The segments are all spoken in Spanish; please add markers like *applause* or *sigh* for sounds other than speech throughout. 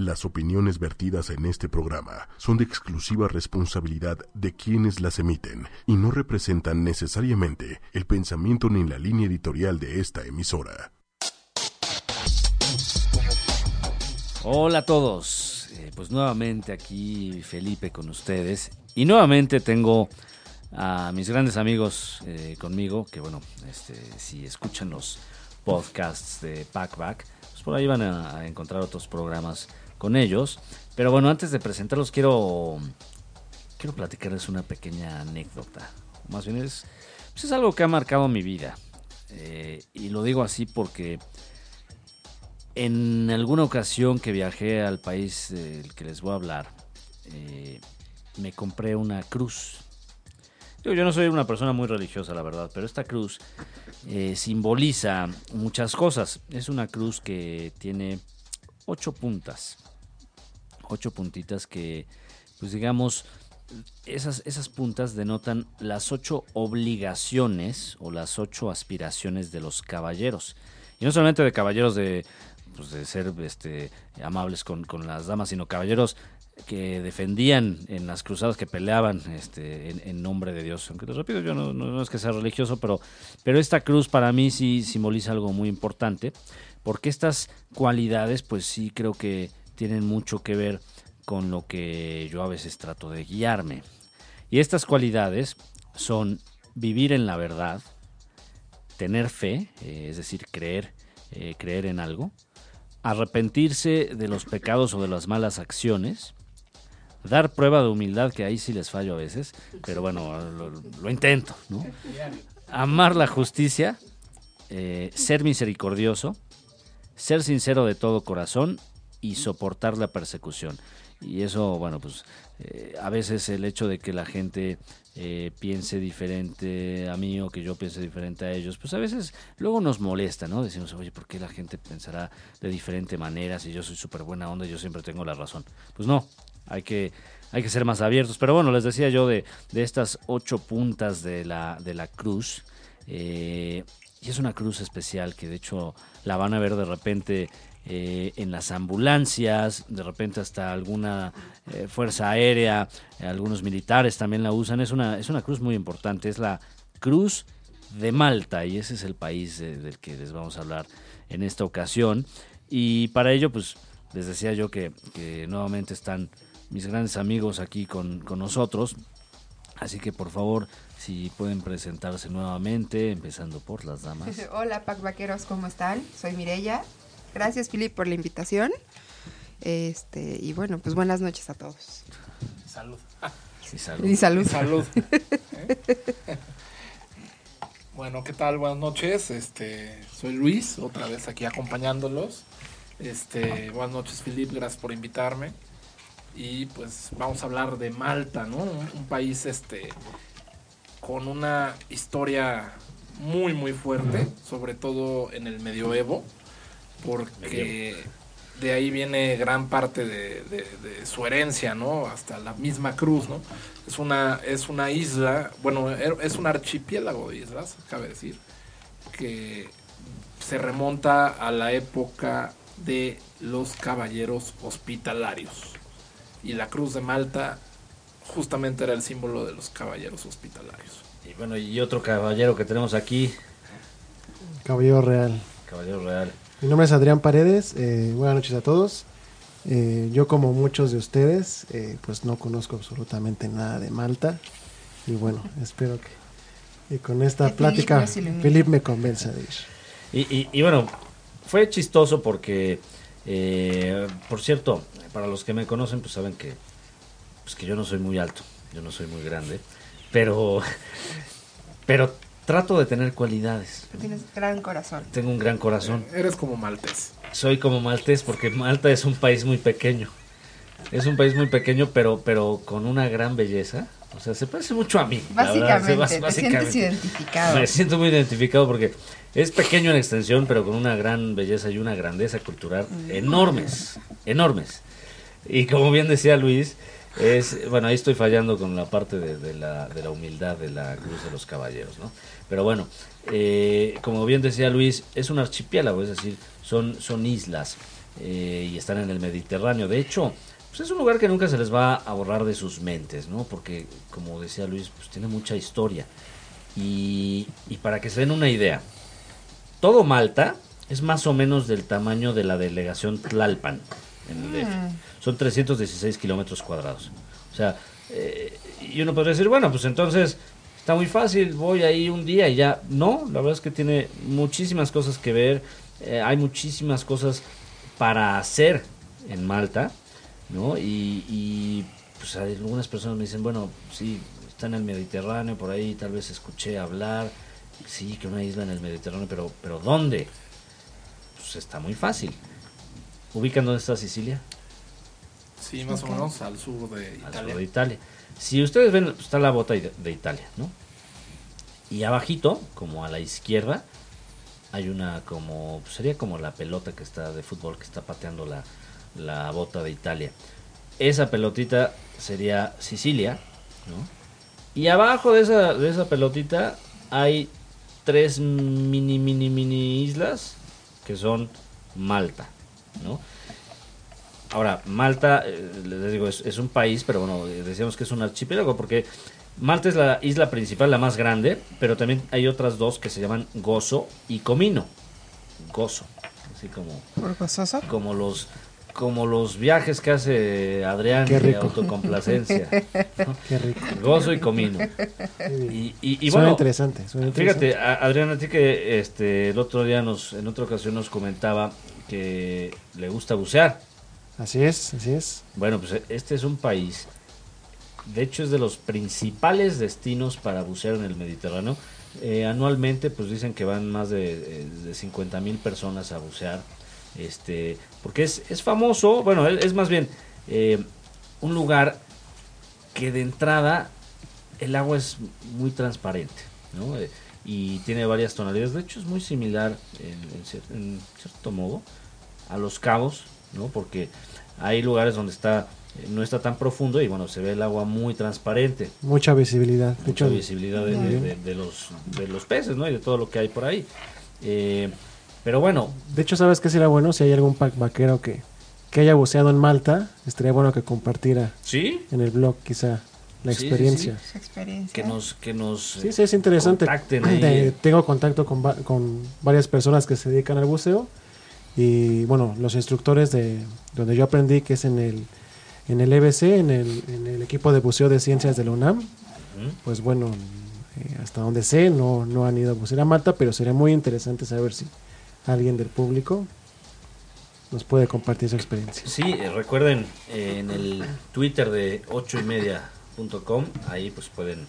Las opiniones vertidas en este programa son de exclusiva responsabilidad de quienes las emiten y no representan necesariamente el pensamiento ni la línea editorial de esta emisora. Hola a todos, eh, pues nuevamente aquí Felipe con ustedes y nuevamente tengo a mis grandes amigos eh, conmigo que bueno, este, si escuchan los podcasts de Packback, pues por ahí van a encontrar otros programas con ellos. Pero bueno, antes de presentarlos quiero, quiero platicarles una pequeña anécdota. Más bien es, pues es algo que ha marcado mi vida. Eh, y lo digo así porque en alguna ocasión que viajé al país del que les voy a hablar, eh, me compré una cruz. yo no soy una persona muy religiosa, la verdad, pero esta cruz eh, simboliza muchas cosas. Es una cruz que tiene ocho puntas ocho puntitas que, pues digamos, esas, esas puntas denotan las ocho obligaciones o las ocho aspiraciones de los caballeros. Y no solamente de caballeros de, pues de ser este, amables con, las damas, sino caballeros que defendían en las cruzadas que peleaban este, en, nombre de Dios. Aunque te repito, yo no, no, es que sea religioso, pero, pero esta cruz para mí sí simboliza algo muy importante, porque estas cualidades, pues sí creo que tienen mucho que ver con lo que yo a veces trato de guiarme. Y estas cualidades son vivir en la verdad, tener fe, eh, es decir, creer, eh, creer en algo, arrepentirse de los pecados o de las malas acciones, dar prueba de humildad, que ahí sí les fallo a veces, pero bueno, lo, intento, ¿no? Amar la justicia, eh, ser misericordioso, ser sincero de todo corazón y soportar la persecución. Y eso, bueno, pues eh, a veces el hecho de que la gente eh, piense diferente a mí o que yo piense diferente a ellos, pues a veces luego nos molesta, ¿no? Decimos, oye, ¿por qué la gente pensará de diferente manera si yo soy súper buena onda y yo siempre tengo la razón? Pues no, hay que, hay que ser más abiertos. Pero bueno, les decía yo de, de estas ocho puntas de la, de la cruz. Eh, y es una cruz especial que de hecho la van a ver de repente eh, en las ambulancias, de repente hasta alguna eh, fuerza aérea, algunos militares también la usan. Es una, es una cruz muy importante, es la Cruz de Malta y ese es el país del que les vamos a hablar en esta ocasión. Y para ello, pues les decía yo que, nuevamente están mis grandes amigos aquí con, con nosotros. Así que por favor, si pueden presentarse nuevamente, empezando por las damas. *laughs* Hola, Pac Vaqueros, ¿cómo están? Soy Mirella Gracias, Filip, por la invitación. Este, y bueno, pues buenas noches a todos. Salud. salud. Y salud. Salud. *laughs* bueno, ¿qué tal? Buenas noches. Este, soy Luis, otra vez aquí acompañándolos. Este, buenas noches, Filip, gracias por invitarme. Y pues vamos a hablar de Malta, ¿no? Un, país este con una historia muy muy fuerte, sobre todo en el medioevo porque de ahí viene gran parte de, su herencia, ¿no? Hasta la misma cruz, ¿no? Es una, es una isla, bueno, er, es un archipiélago de islas, cabe decir, que se remonta a la época de los caballeros hospitalarios. Y la cruz de Malta justamente era el símbolo de los caballeros hospitalarios. Y bueno, y otro caballero que tenemos aquí. Caballero Real. Caballero Real. Mi nombre es Adrián Paredes, eh, buenas noches a todos. Eh, yo como muchos de ustedes, eh, pues no conozco absolutamente nada de Malta y bueno, *laughs* espero que con esta plática Filip me convenza de ir. Y, bueno, fue chistoso porque, por cierto, para los que me conocen, pues saben que, pues que yo no soy muy alto, yo no soy muy grande, pero, *laughs* pero trato de tener cualidades. Tienes gran corazón. Tengo un gran corazón. Eres como maltés. Soy como maltés porque Malta es un país muy pequeño. Es un país muy pequeño, pero, pero con una gran belleza. O sea, se parece mucho a mí. Básicamente, te sientes identificado. Me siento muy identificado porque es pequeño en extensión, pero con una gran belleza y una grandeza cultural mm. enormes, enormes. Y como bien decía Luis, es, bueno, ahí estoy fallando con la parte de, la, de la humildad de la Cruz de los Caballeros, ¿no? Pero bueno, eh, como bien decía Luis, es un archipiélago, es decir, son, son islas. eh, y están en el Mediterráneo. De hecho, pues es un lugar que nunca se les va a borrar de sus mentes, ¿no? Porque, como decía Luis, pues tiene mucha historia. Y, y para que se den una idea, todo Malta es más o menos del tamaño de la delegación Tlalpan en el DF. Son 316 kilómetros cuadrados. O sea, eh, y uno podría decir, bueno, pues entonces está muy fácil, voy ahí un día y ya. No, la verdad es que tiene muchísimas cosas que ver, eh, hay muchísimas cosas para hacer en Malta, ¿no? Y, y, pues algunas personas me dicen, bueno, sí, está en el Mediterráneo, por ahí tal vez escuché hablar, sí, que una isla en el Mediterráneo, pero, pero ¿dónde? Pues está muy fácil. ¿Ubican dónde está Sicilia? Sí, más o menos al sur de al sur de Italia. Si ustedes ven, está la bota de, de Italia, ¿no? Y abajito, como a la izquierda, hay una como, sería como la pelota que está de fútbol que está pateando la, la bota de Italia. Esa pelotita sería Sicilia, ¿no? Y abajo de esa, de esa pelotita hay tres mini, mini, mini islas que son Malta, ¿no? Ahora, Malta, eh, les digo, es, es un país, pero bueno, eh, decíamos que es un archipiélago porque Malta es la isla principal, la más grande, pero también hay otras dos que se llaman Gozo y Comino. Gozo, así como, como los como los viajes que hace Adrián Qué de rico. autocomplacencia. *laughs* Qué rico. Gozo y Comino. Y, y, y suena bueno, interesante. suena interesante. Fíjate, a- Adrián, a ti que este, el otro día nos, en otra ocasión nos comentaba que le gusta bucear. Así es, así es. Bueno, pues este es un país, de hecho es de los principales destinos para bucear en el Mediterráneo. Eh, anualmente, pues dicen que van más de, eh, de 50 mil personas a bucear, este, porque es, es famoso, bueno, es, más bien eh, un lugar que de entrada el agua es muy transparente, ¿no? Eh, y tiene varias tonalidades, de hecho es muy similar en, en cierto modo a los cabos, ¿no? Porque hay lugares donde está eh, no está tan profundo y bueno, se ve el agua muy transparente, Mucha visibilidad. De mucha visibilidad de, Muy de- bien. de- de los, de los peces, ¿no? Y de todo lo que hay por ahí. Eh, pero bueno, de hecho, ¿sabes qué sería bueno? Si hay algún pack vaquero que, que haya buceado en Malta, estaría bueno que compartiera sí, en el blog quizá la Sí, sí, experiencia. Experiencia. que nos, que nos Sí, sí, es interesante. contacten *clears throat* ahí. De- tengo contacto con, con varias personas que se dedican al buceo y bueno, los instructores de donde yo aprendí, que es en el, en el EBC, en el, en el equipo de buceo de ciencias de la UNAM, pues bueno, eh, hasta donde sé, no, no han ido a bucear a Malta, pero sería muy interesante saber si alguien del público nos puede compartir su experiencia. Sí, eh, recuerden eh, en el Twitter de 8 y ahí pues pueden,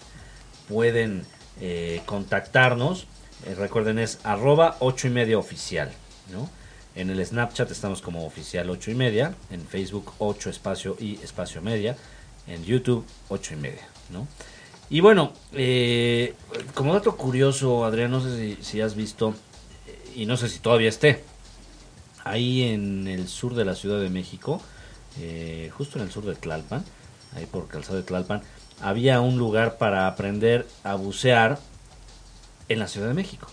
pueden eh, contactarnos. Eh, recuerden es arroba 8 y media oficial, ¿no? En el Snapchat estamos como oficial 8 y media, en Facebook 8 espacio y espacio media, en YouTube 8 y media, ¿no? Y bueno, eh, como dato curioso, Adrián, no sé si, has visto, y no sé si todavía esté, ahí en el sur de la Ciudad de México, eh, justo en el sur de Tlalpan, ahí por Calzado de Tlalpan, había un lugar para aprender a bucear en la Ciudad de México.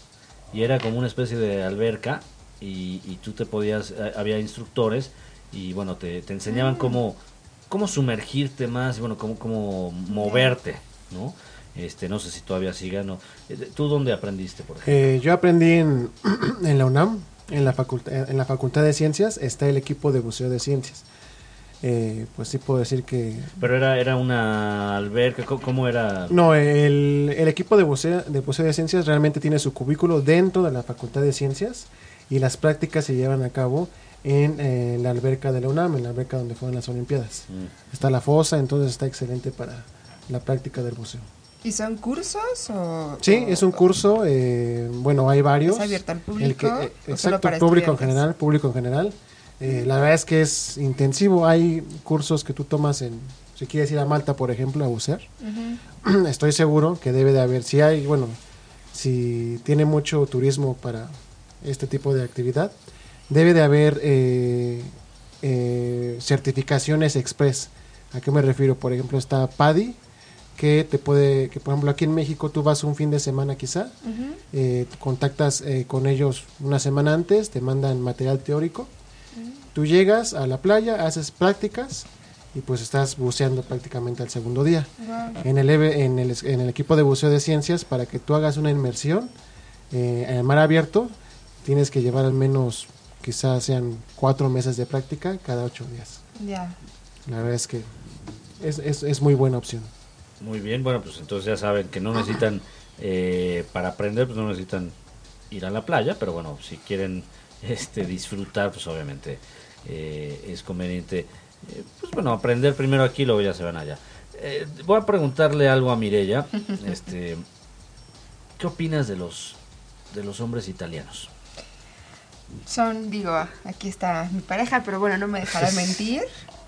Y era como una especie de alberca y, y tú te podías, eh, había instructores y bueno, te, te enseñaban cómo, cómo sumergirte más y bueno, cómo, cómo moverte, ¿no? Este, no sé si todavía siga, ¿no? Eh, ¿Tú dónde aprendiste, por ejemplo? Eh, yo aprendí en, *clears throat* en la UNAM, en la, facultad, en la Facultad de Ciencias, está el equipo de buceo de ciencias. Eh, pues sí puedo decir que... Pero era, era una alberca, ¿cómo, cómo era? No, el, el equipo de buceo, de buceo de ciencias realmente tiene su cubículo dentro de la Facultad de Ciencias y las prácticas se llevan a cabo en eh, la alberca de la UNAM, en la alberca donde fueron las Olimpiadas. Mm. Está la fosa, entonces está excelente para la práctica del buceo. ¿Y son cursos o...? Sí, o- es un curso, eh, bueno, hay varios. ¿Es abierto al El público? que, eh, exacto, público en general, público en general. Eh, la verdad es que es intensivo. Hay cursos que tú tomas en, si quieres ir a Malta, por ejemplo, a bucear. *clears throat* Estoy seguro que debe de haber, si hay, bueno, si tiene mucho turismo para este tipo de actividad, debe de haber eh, eh, certificaciones express. ¿A qué me refiero? Por ejemplo, está PADI, que te puede, que por ejemplo aquí en México tú vas un fin de semana quizá, eh, contactas eh, con ellos una semana antes, te mandan material teórico Tú llegas a la playa, haces prácticas y pues estás buceando prácticamente al segundo día. Wow. En el, en el, en el equipo de buceo de ciencias, para que tú hagas una inmersión eh, en el mar abierto, tienes que llevar al menos, quizás sean cuatro meses de práctica cada ocho días. Ya. La verdad es que es, es, es muy buena opción. Muy bien, bueno, pues entonces ya saben que no necesitan, eh, para aprender, pues no necesitan ir a la playa, pero bueno, si quieren este disfrutar, pues obviamente eh, es conveniente, eh, pues bueno, aprender primero aquí, luego ya se van allá. Eh, voy a preguntarle algo a Mirella, *laughs* este, ¿qué opinas de los de los hombres italianos? Son, digo, aquí está mi pareja, pero bueno, no me dejará *laughs* mentir.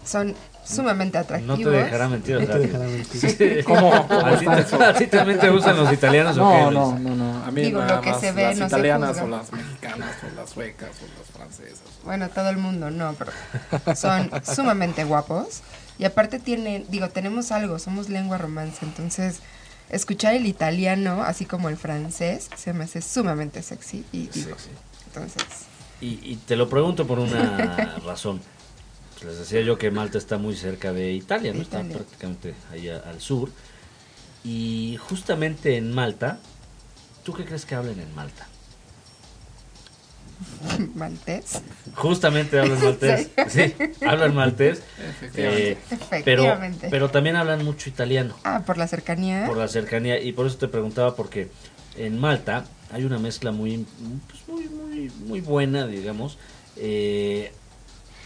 Son sumamente No atractivos. te dejará mentir, o No sea, te dejará mentir. ¿Cómo? ¿Cómo ¿A ti, también te gustan los italianos o qué, No, no, no, no. A mí Digo, nada lo que más se ve las no italianas o las mexicanas o las suecas o las francesas. Bueno, todo el mundo no, pero son sumamente guapos. Y aparte tienen, digo, tenemos algo, somos lengua romance, entonces escuchar el italiano, así como el francés, se me hace sumamente sexy. Y digo, Sexy. entonces, Y, y te lo pregunto por una *laughs* razón. Pues les decía yo que Malta está muy cerca de Italia, ¿no? De Está Italia. prácticamente ahí a- al sur. Y justamente en Malta, ¿tú qué crees que hablen en Malta? *laughs* maltés. Justamente hablan *laughs* maltés. Sí, hablan maltés. Efectivamente. Eh, pero, Efectivamente. pero también hablan mucho italiano. Ah, por la cercanía. por la cercanía y por eso te preguntaba porque en Malta hay una mezcla muy pues, muy muy muy buena digamos eh,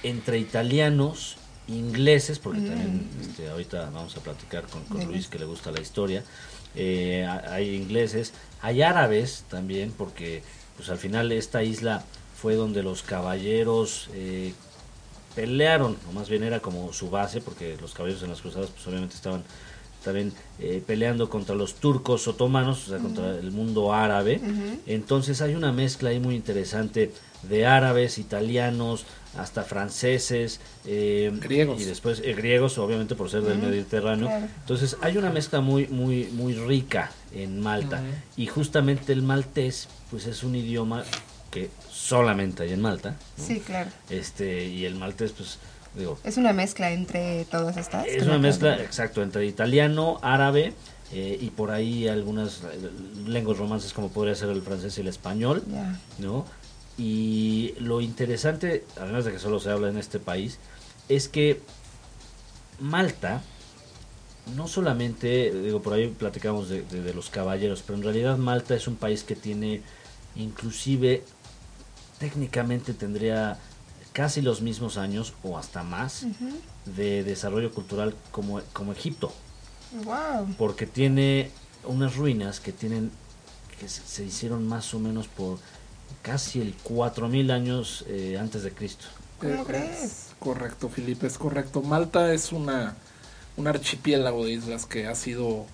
entre italianos ingleses porque Mm. también este, ahorita vamos a platicar con. Luis que le gusta la historia eh, ha- hay ingleses hay árabes también porque pues al final esta isla fue donde los caballeros eh, pelearon, o más bien era como su base, porque los caballeros en las cruzadas pues obviamente estaban también eh, peleando contra los turcos otomanos, o sea, contra el mundo árabe. Entonces hay una mezcla ahí muy interesante de árabes, italianos, hasta franceses, eh, Griegos. y después eh, griegos, obviamente por ser del Mediterráneo. claro. Entonces hay una mezcla muy, muy, muy rica en Malta. Y justamente el maltés, pues es un idioma que solamente hay en Malta. ¿no? Sí, claro. Este, y el maltés, pues, digo, Es una mezcla entre todas estas. es una me mezcla, exacto, entre italiano, árabe eh, y por ahí algunas eh, lenguas romances como podría ser el francés y el español. ¿no? Y lo interesante, además de que solo se habla en este país, es que Malta, no solamente, digo, por ahí platicamos de, de- de los caballeros, pero en realidad Malta es un país que tiene, inclusive, técnicamente tendría casi los mismos años o hasta más de desarrollo cultural como, como Egipto, Wow. porque tiene unas ruinas que tienen que se, se hicieron más o menos por casi el 4000 años eh, antes de Cristo. ¿Cómo Eh, crees? es correcto, Felipe, es correcto. Malta es una un archipiélago de islas que ha sido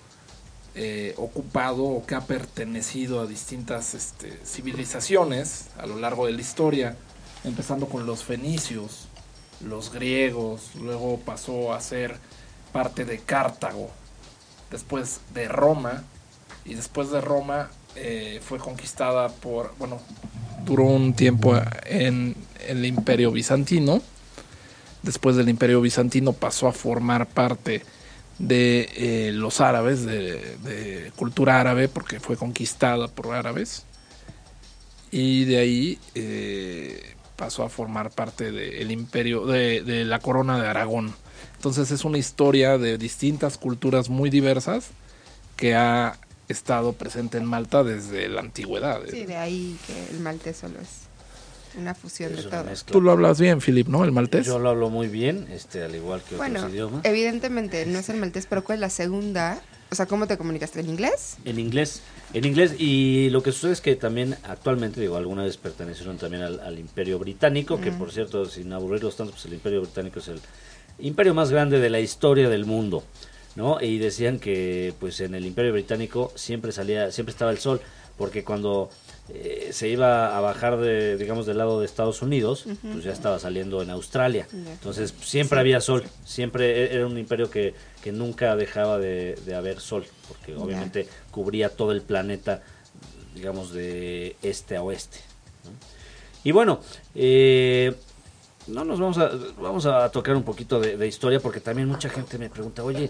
eh, ocupado o que ha pertenecido a distintas este, civilizaciones a lo largo de la historia, empezando con los fenicios, los griegos, luego pasó a ser parte de Cartago, después de Roma, y después de Roma eh, fue conquistada por, bueno, duró un tiempo en el imperio bizantino, después del imperio bizantino pasó a formar parte de eh, los árabes, de, de cultura árabe, porque fue conquistada por árabes, y de ahí eh, pasó a formar parte del imperio, de, de la corona de Aragón. Entonces es una historia de distintas culturas muy diversas que ha estado presente en Malta desde la antigüedad. Sí, de ahí que el maltés solo es una fusión Es de una todo. mezcla. Tú lo hablas bien, Philip, ¿no? El maltés. Yo lo hablo muy bien, este, al igual que Bueno, otros idiomas. evidentemente no es el maltés, pero ¿cuál es la segunda? O sea, ¿cómo te comunicaste? ¿En inglés? En inglés, en inglés y lo que sucede es que también actualmente, digo, alguna vez pertenecieron también al, al Imperio Británico, que por cierto, sin aburrirlos tanto, pues el Imperio Británico es el imperio más grande de la historia del mundo, ¿no? Y decían que pues en el Imperio Británico siempre salía, siempre estaba el sol, porque cuando eh, se iba a bajar de, digamos, del lado de Estados Unidos, pues ya estaba saliendo en Australia. Entonces siempre Sí. había sol, siempre e- era un imperio que, que nunca dejaba de, de haber sol, porque obviamente cubría todo el planeta, digamos, de este a oeste. ¿no? Y bueno, eh, no nos vamos a, vamos a tocar un poquito de, de historia porque también mucha gente me pregunta, oye,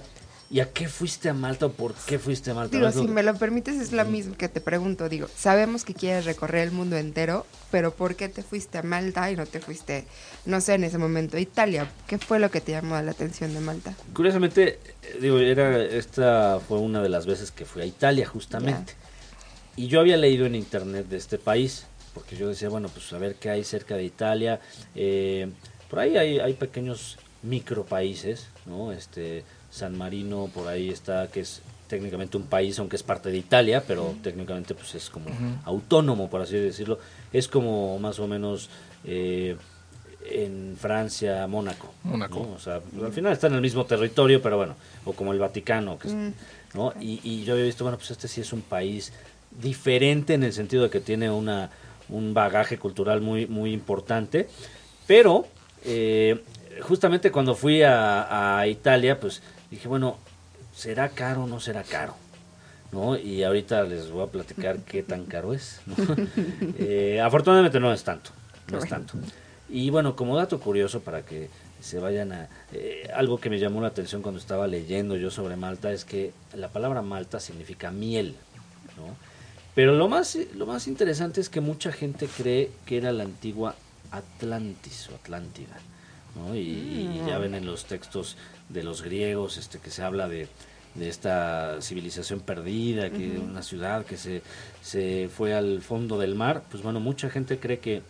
¿y a qué fuiste a Malta o por qué fuiste a Malta? Digo, si me lo permites, es lo mismo que te pregunto. Digo, sabemos que quieres recorrer el mundo entero, pero ¿por qué te fuiste a Malta y no te fuiste, no sé, en ese momento a Italia? ¿Qué fue lo que te llamó la atención de Malta? Curiosamente, eh, digo, era, esta fue una de las veces que fui a Italia justamente. Y yo había leído en internet de este país, porque yo decía, bueno, pues a ver qué hay cerca de Italia. Eh, por ahí hay, hay pequeños micropaíses, ¿no? Este, San Marino por ahí está, que es técnicamente un país, aunque es parte de Italia, pero técnicamente pues es como autónomo, por así decirlo. Es como más o menos eh, en Francia, Mónaco. Mónaco. ¿no? O sea, pues, al final está en el mismo territorio, pero bueno, o como el Vaticano, que es- ¿no? Y, y yo había visto, bueno, pues este sí es un país diferente en el sentido de que tiene una un bagaje cultural muy muy importante, pero eh, justamente cuando fui a, a Italia, pues dije, bueno, ¿será caro o no será caro? ¿no? Y ahorita les voy a platicar qué tan caro es. ¿no? *laughs* Eh, afortunadamente no es tanto, no es tanto. Y bueno, como dato curioso para que se vayan a... eh, algo que me llamó la atención cuando estaba leyendo yo sobre Malta es que la palabra Malta significa miel, ¿no? Pero lo más, lo más interesante es que mucha gente cree que era la antigua Atlantis o Atlántida, ¿no? Y, y ya ven en los textos de los griegos este que se habla de, de esta civilización perdida, que una ciudad que se, se fue al fondo del mar, pues bueno, mucha gente cree que,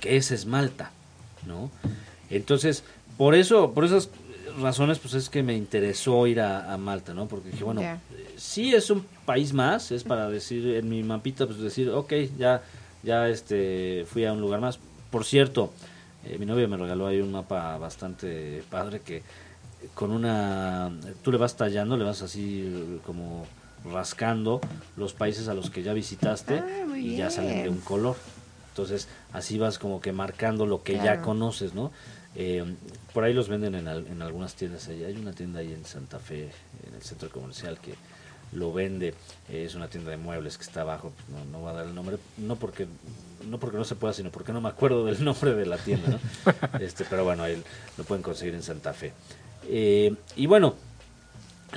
que esa es Malta, ¿no? Entonces, por eso, por esas razones, pues es que me interesó ir a, a Malta, ¿no? Porque dije, bueno, sí es un país más, es para decir en mi mapita, pues decir, ok, ya, ya este, fui a un lugar más. Por cierto, eh, mi novia me regaló ahí un mapa bastante padre que con una, tú le vas tallando, le vas así eh, como rascando los países a los que ya visitaste Ah, y ya salen de un color. Entonces, así vas como que marcando lo que ya conoces, ¿no? Eh, por ahí los venden en, al- en algunas tiendas ahí. Hay una tienda ahí en Santa Fe, en el centro comercial, que lo vende. Eh, es una tienda de muebles que está abajo. pues, no, no voy a dar el nombre, no porque no porque no se pueda, sino porque no me acuerdo del *laughs* nombre de la tienda, ¿no? *laughs* este, pero bueno, ahí lo pueden conseguir en Santa Fe. Eh, y bueno,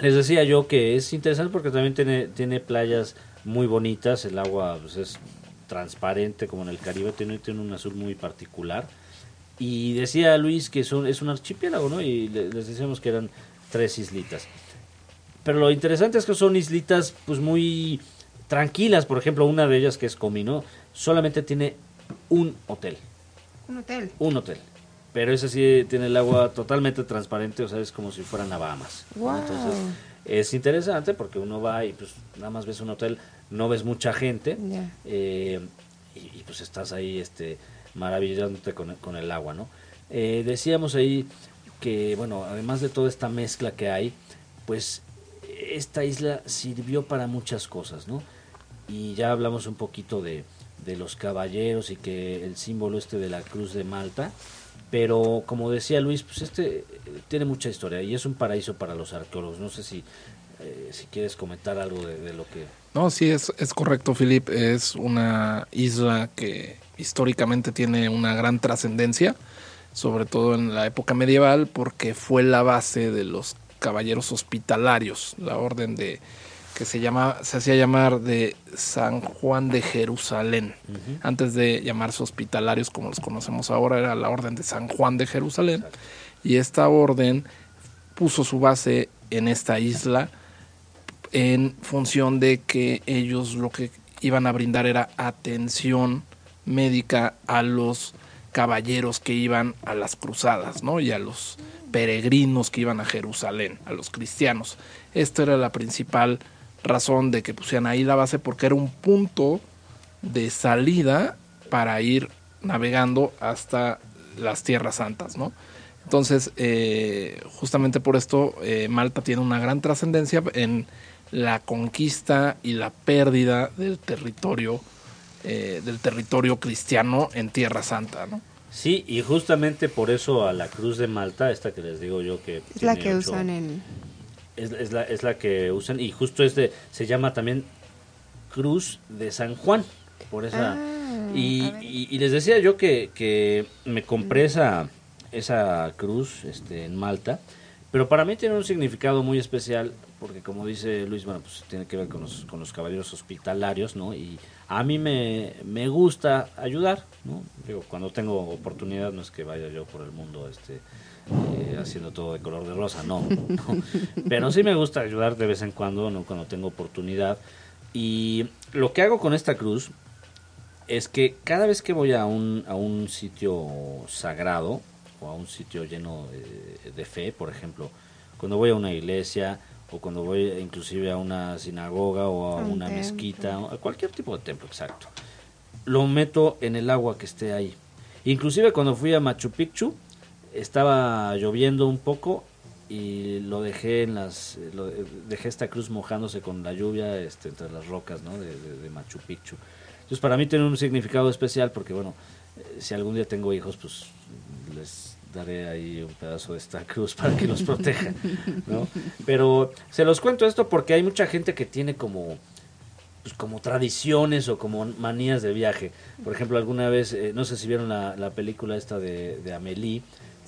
les decía yo que es interesante porque también tiene, tiene playas muy bonitas, el agua pues, es transparente como en el Caribe, tiene, tiene un azul muy particular. Y decía Luis que son, es un archipiélago, ¿no? Y le- les decíamos que eran tres islitas. Pero lo interesante es que son islitas pues muy tranquilas, por ejemplo, una de ellas que es Comino, solamente tiene un hotel Un hotel. un hotel. Pero ese sí tiene el agua totalmente transparente, o sea, es como si fueran a Bahamas. ¿no? Wow. Entonces, es interesante porque uno va y pues nada más ves un hotel, no ves mucha gente Ya. eh, y, y, pues estás ahí este maravillándote con, el- con el agua, ¿no? Eh, decíamos ahí que, bueno, además de toda esta mezcla que hay, pues esta isla sirvió para muchas cosas, ¿no? Y ya hablamos un poquito de, de los caballeros y que el símbolo este de la cruz de Malta, pero como decía Luis, pues este eh, tiene mucha historia y es un paraíso para los arqueólogos. No sé si, eh, si quieres comentar algo de, lo que... No, sí, es, es correcto, Philip. Es una isla que históricamente tiene una gran trascendencia, sobre todo en la época medieval, porque fue la base de los caballeros hospitalarios, la orden de que se llama, se hacía llamar de San Juan de Jerusalén. Antes de llamarse hospitalarios como los conocemos ahora, era la orden de San Juan de Jerusalén. Y esta orden puso su base en esta isla en función de que ellos lo que iban a brindar era atención médica a los caballeros que iban a las cruzadas, ¿no? Y a los peregrinos que iban a Jerusalén, a los cristianos. Esta era la principal razón de que pusieran ahí la base porque era un punto de salida para ir navegando hasta las tierras santas, ¿no? Entonces, eh, justamente por esto, eh, Malta tiene una gran trascendencia en la conquista y la pérdida del territorio, eh, del territorio cristiano en Tierra Santa, ¿no? Sí, y justamente por eso a la cruz de Malta, esta que les digo yo que... Es la que ocho- usan en... Es, es la, es la que usan y justo este se llama también Cruz de San Juan, por esa... Ah. Y, y- y les decía yo que, que me compré esa, esa cruz este, en Malta, pero para mí tiene un significado muy especial, porque como dice Luis, bueno, pues tiene que ver con los, con los caballeros hospitalarios, ¿no? Y a mí me, me gusta ayudar, ¿no? Digo, cuando tengo oportunidad no es que vaya yo por el mundo este, eh, haciendo todo de color de rosa, no, *laughs* no. Pero sí me gusta ayudar de vez en cuando, ¿no? Cuando tengo oportunidad. Y lo que hago con esta cruz es que cada vez que voy a un, a un sitio sagrado o a un sitio lleno de, de fe, por ejemplo, cuando voy a una iglesia o cuando voy inclusive a una sinagoga o a un una templo. mezquita, a cualquier tipo de templo, exacto, lo meto en el agua que esté ahí. Inclusive cuando fui a Machu Picchu, estaba lloviendo un poco y lo dejé en las lo- dejé esta cruz mojándose con la lluvia este, entre las rocas ¿no? de, de- de Machu Picchu entonces para mí tiene un significado especial porque bueno eh, si algún día tengo hijos pues les daré ahí un pedazo de esta cruz *laughs* para que los proteja ¿no? pero se los cuento esto porque hay mucha gente que tiene como pues como tradiciones o como manías de viaje. Por ejemplo, alguna vez, eh, no sé si vieron la, la película esta de, de Amélie,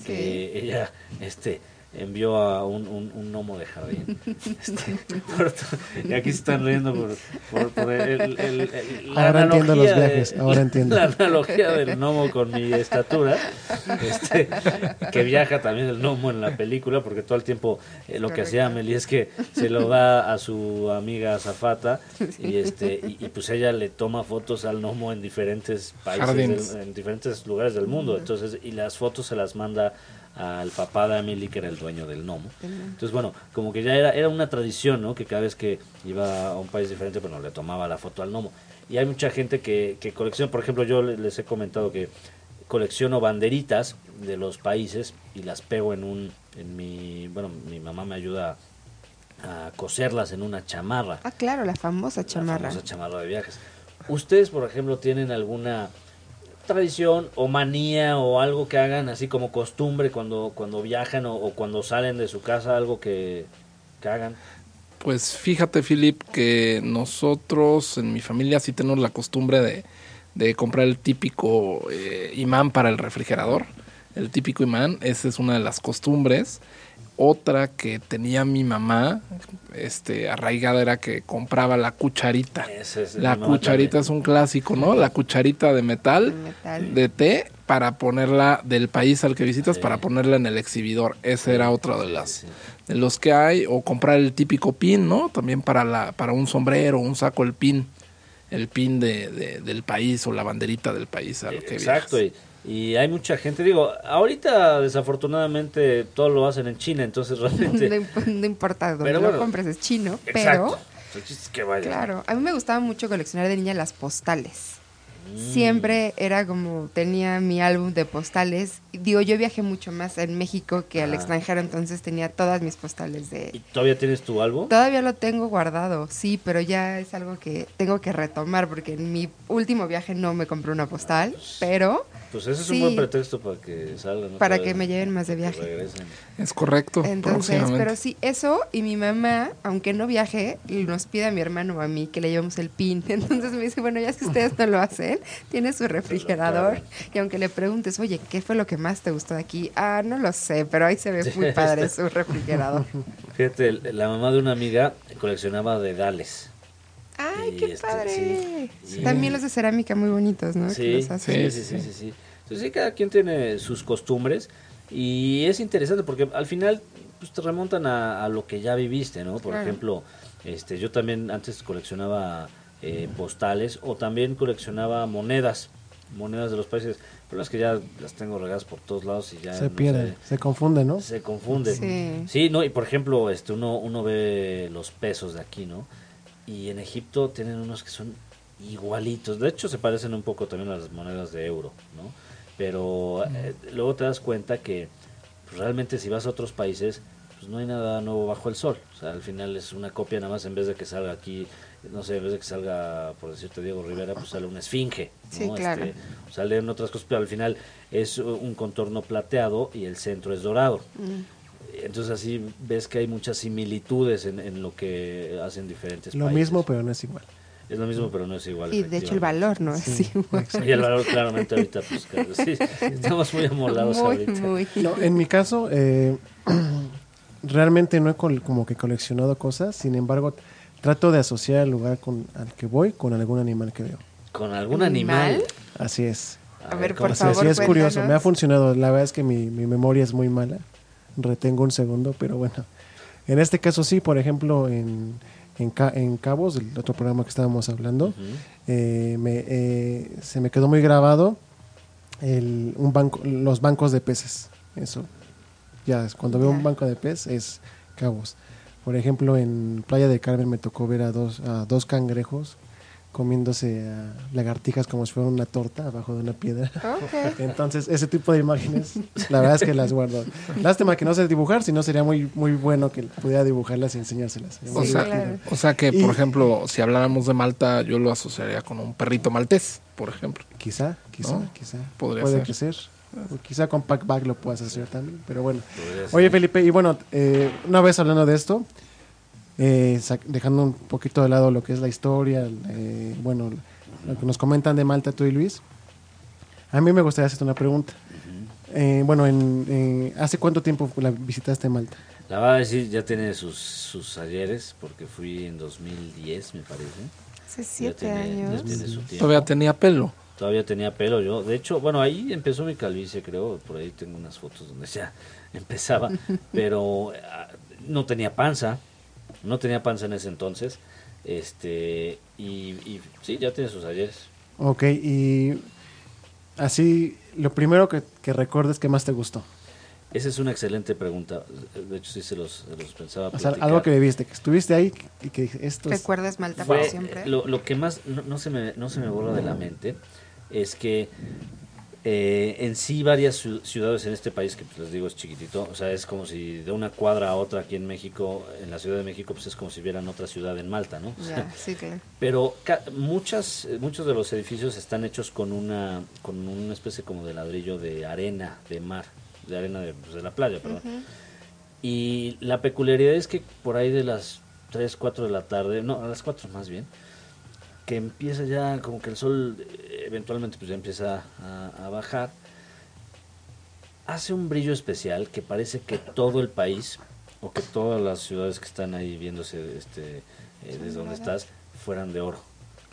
que ella este envió a un, un, un gnomo de jardín. *laughs* Este, por y aquí se están riendo por, por, por el, el- el- la Ahora entiendo los de- viajes, ahora entiendo. *laughs* La analogía del gnomo con mi estatura, este, que viaja también el gnomo en la película, porque todo el tiempo eh, lo que hacía. Amelie es que se lo da a su amiga Zafata y este y, y pues ella le toma fotos al gnomo en diferentes países, del- en diferentes lugares del mundo. Entonces, y las fotos se las manda al papá de Amelie, que era el dueño del gnomo. Entonces, bueno, como que ya era, era una tradición, ¿no? Que cada vez que iba a un país diferente, bueno, le tomaba la foto al gnomo. Y hay mucha gente que, que colecciona, por ejemplo, yo le- les he comentado que colecciono banderitas de los países y las pego en un, en mi, bueno, mi mamá me ayuda a coserlas en una chamarra. Ah, claro, la famosa La chamarra. famosa chamarra de viajes. ¿Ustedes, por ejemplo, tienen alguna tradición o manía o algo que hagan así como costumbre cuando, cuando viajan o, cuando salen de su casa, algo que, que hagan? Pues fíjate, Philip, que nosotros en mi familia sí tenemos la costumbre de, de comprar el típico eh, imán para el refrigerador. El típico imán, esa es una de las costumbres. Otra que tenía mi mamá, este, arraigada, era que compraba la cucharita. Es- La cucharita también. es un clásico, ¿no? La cucharita de metal, De metal. de té, para ponerla del país al que visitas, Sí. para ponerla en el exhibidor. Ese era otro de Sí, las sí. de los que hay o comprar el típico pin, ¿no? También para la para un sombrero, un saco el pin, el pin de, de- del país o la banderita del país a lo que Exacto, viajas. Y, hay mucha gente, digo, ahorita desafortunadamente todo lo hacen en China, entonces *laughs* realmente... No, no importa dónde Pero lo bueno, compres, es chino, Exacto. pero es que vaya. claro, a mí me gustaba mucho coleccionar de niña las postales. Mm. Siempre era como, tenía mi álbum de postales. Digo, yo viajé mucho más en México que al extranjero, entonces tenía todas mis postales ¿Y de... todavía tienes tu álbum? Todavía lo tengo guardado, sí, pero ya es algo que tengo que retomar porque en mi último viaje no me compré una postal, pero Pues ese es Sí. un buen pretexto para que salgan. otra para que me lleven más de que viaje. regresen. Es correcto. Entonces, pero sí, eso y mi mamá, aunque no viaje, nos pide a mi hermano o a mí que le llevemos el pin. *laughs* Entonces me dice, bueno, ya si ustedes no lo hacen, tiene su refrigerador y aunque le preguntes, oye, ¿qué fue lo que más te gustó de aquí? Ah, no lo sé, pero ahí se ve muy padre *laughs* su refrigerador. Fíjate, la mamá de una amiga coleccionaba dedales. ¡Ay, Y qué este, padre! sí, sí. También los de cerámica muy bonitos, ¿no? Sí, los sí, hacen. sí, sí, sí, sí. Entonces sí, cada quien tiene sus costumbres y es interesante porque al final pues, te remontan a, a lo que ya viviste, ¿no? Por Claro. ejemplo, este, yo también antes coleccionaba eh, postales o también coleccionaba monedas, monedas de los países, pero es que ya las tengo regadas por todos lados y ya Se no pierde, sé, se confunde, ¿no? se confunden. Sí. Sí, no, y por ejemplo, este uno uno ve los pesos de aquí, ¿no? Y en Egipto tienen unos que son igualitos. De hecho, se parecen un poco también a las monedas de euro, ¿no? Pero eh, luego te das cuenta que pues, realmente si vas a otros países, pues no hay nada nuevo bajo el sol. O sea, al final es una copia nada más en vez de que salga aquí, no sé, en vez de que salga, por decirte Diego Rivera, pues sale una esfinge. Sí, ¿no? claro. Este, salen otras cosas, pero al final es un contorno plateado y el centro es dorado. Mm. Entonces así ves que hay muchas similitudes en, en lo que hacen diferentes Lo países. mismo, pero no es igual. Es lo mismo, pero no es igual. Y de hecho el valor no es igual. Y el valor claramente ahorita, pues, claro, sí, estamos muy amolados Muy, ahorita. muy. No, en mi caso, eh, *clears throat* realmente no he col- como que coleccionado cosas, sin embargo, trato de asociar el lugar con, al que voy con algún animal que veo. ¿Con algún animal? ¿Animal? Así es. A ver, ¿cómo por Así, favor, así es curioso, cuéntanos. me ha funcionado. La verdad es que mi, mi memoria es muy mala. Retengo un segundo, pero bueno. En este caso sí, por ejemplo, en, en, en Cabos, el otro programa que estábamos hablando, eh, me, eh, se me quedó muy grabado el, un banco, los bancos de peces. Eso. Ya, es cuando veo un banco de pez es Cabos. Por ejemplo, en Playa de Carmen me tocó ver a dos, a dos cangrejos comiéndose a lagartijas como si fuera una torta abajo de una piedra. *laughs* Entonces, ese tipo de imágenes, la verdad es que las guardo. Lástima que no sé dibujar, si no sería muy, muy bueno que pudiera dibujarlas y enseñárselas. O sea, claro. o sea que, Y- por ejemplo, si habláramos de Malta, yo lo asociaría con un perrito maltés, por ejemplo. Quizá, quizá, ¿No? quizá. Podría Puede ser. que ser. O quizá con Pack Bag lo puedas hacer también, pero bueno. Oye, Felipe, y bueno, eh, una vez hablando de esto, eh, dejando un poquito de lado lo que es la historia, eh, bueno, lo que nos comentan de Malta tú y Luis, a mí me gustaría hacerte una pregunta. Eh, bueno, en, ¿hace cuánto tiempo la visitaste Malta? La va a decir, ya tiene sus, sus ayeres, porque fui en 2010, me parece. Hace siete tiene- ya años. tiene su. Todavía tenía pelo. Todavía tenía pelo yo. De hecho, bueno, ahí empezó mi calvicie, creo. Por ahí tengo unas fotos donde ya *laughs* empezaba. *laughs* Pero ah, no tenía panza. No tenía panza en ese entonces. Este, y, y sí, ya tiene sus ayeres. Ok, y así, lo primero que, que recuerdes que más te gustó. Esa es una excelente pregunta. De hecho, sí se los, se los pensaba O sea, platicar. algo que viviste, que estuviste ahí y que esto es... ¿Recuerdas Malta Fue, para siempre? eh, Lo, lo que más no, no se me, no se me borra de la mente es que eh, en sí varias ciu- ciudades en este país, que pues, les digo es chiquitito, o sea, es como si de una cuadra a otra aquí en México, en la Ciudad de México, pues es como si vieran otra ciudad en Malta, ¿no? Ya, sí, claro. *laughs* pero muchas, muchos de los edificios están hechos con una, con una especie como de ladrillo de arena, de mar, de arena de, pues, de la playa, perdón. Y la peculiaridad es que por ahí de las 3, 4 de la tarde, no, a las 4 más bien, que empieza ya, como que el sol eventualmente pues ya empieza a, a bajar, hace un brillo especial que parece que todo el país, o que todas las ciudades que están ahí viéndose este, eh, desde donde estás, fueran de oro.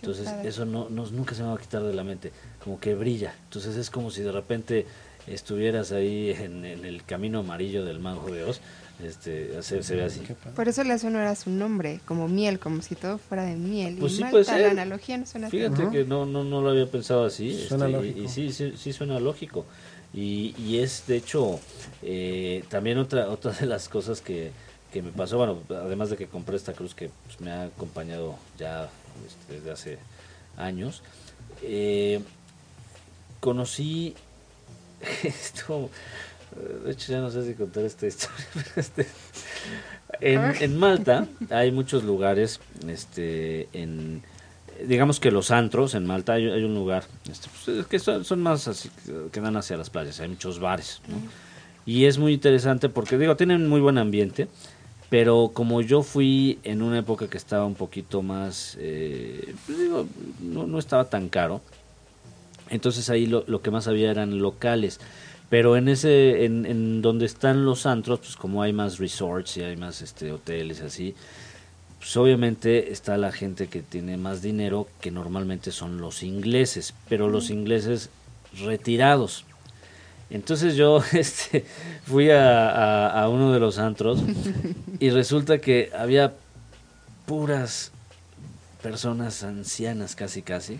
Entonces eso no, no- nunca se me va a quitar de la mente, como que brilla. Entonces es como si de repente estuvieras ahí en, en el camino amarillo del mago de Oz, este, se, se ve así. Por eso le suena era su nombre, como miel, como si todo fuera de miel. Pues y sí Malta, puede ser. la analogía no suena Fíjate que no, no, no lo había pensado así. Suena este, y- lógico. Y, sí, sí, sí suena lógico. Y, y es, de hecho, eh, también otra, otra de las cosas que, que me pasó, bueno, además de que compré esta cruz que pues, me ha acompañado ya este, desde hace años, eh, conocí *laughs* esto, de hecho ya no sé si contar esta *laughs* historia, este, en, en Malta hay muchos lugares, este, en, digamos que los antros en Malta hay, hay un lugar, este, pues, es que son, son más así, que dan hacia las playas, hay muchos bares, ¿no? Y es muy interesante porque, digo, tienen muy buen ambiente, pero como yo fui en una época que estaba un poquito más, eh, pues digo, no, no estaba tan caro, entonces ahí lo, lo que más había eran locales. Pero en ese, en, en donde están los antros, pues como hay más resorts y hay más este hoteles así, pues obviamente está la gente que tiene más dinero, que normalmente son los ingleses, pero los ingleses retirados. Entonces yo *laughs* este, fui a, a- a uno de los antros *laughs* y resulta que había puras personas ancianas casi casi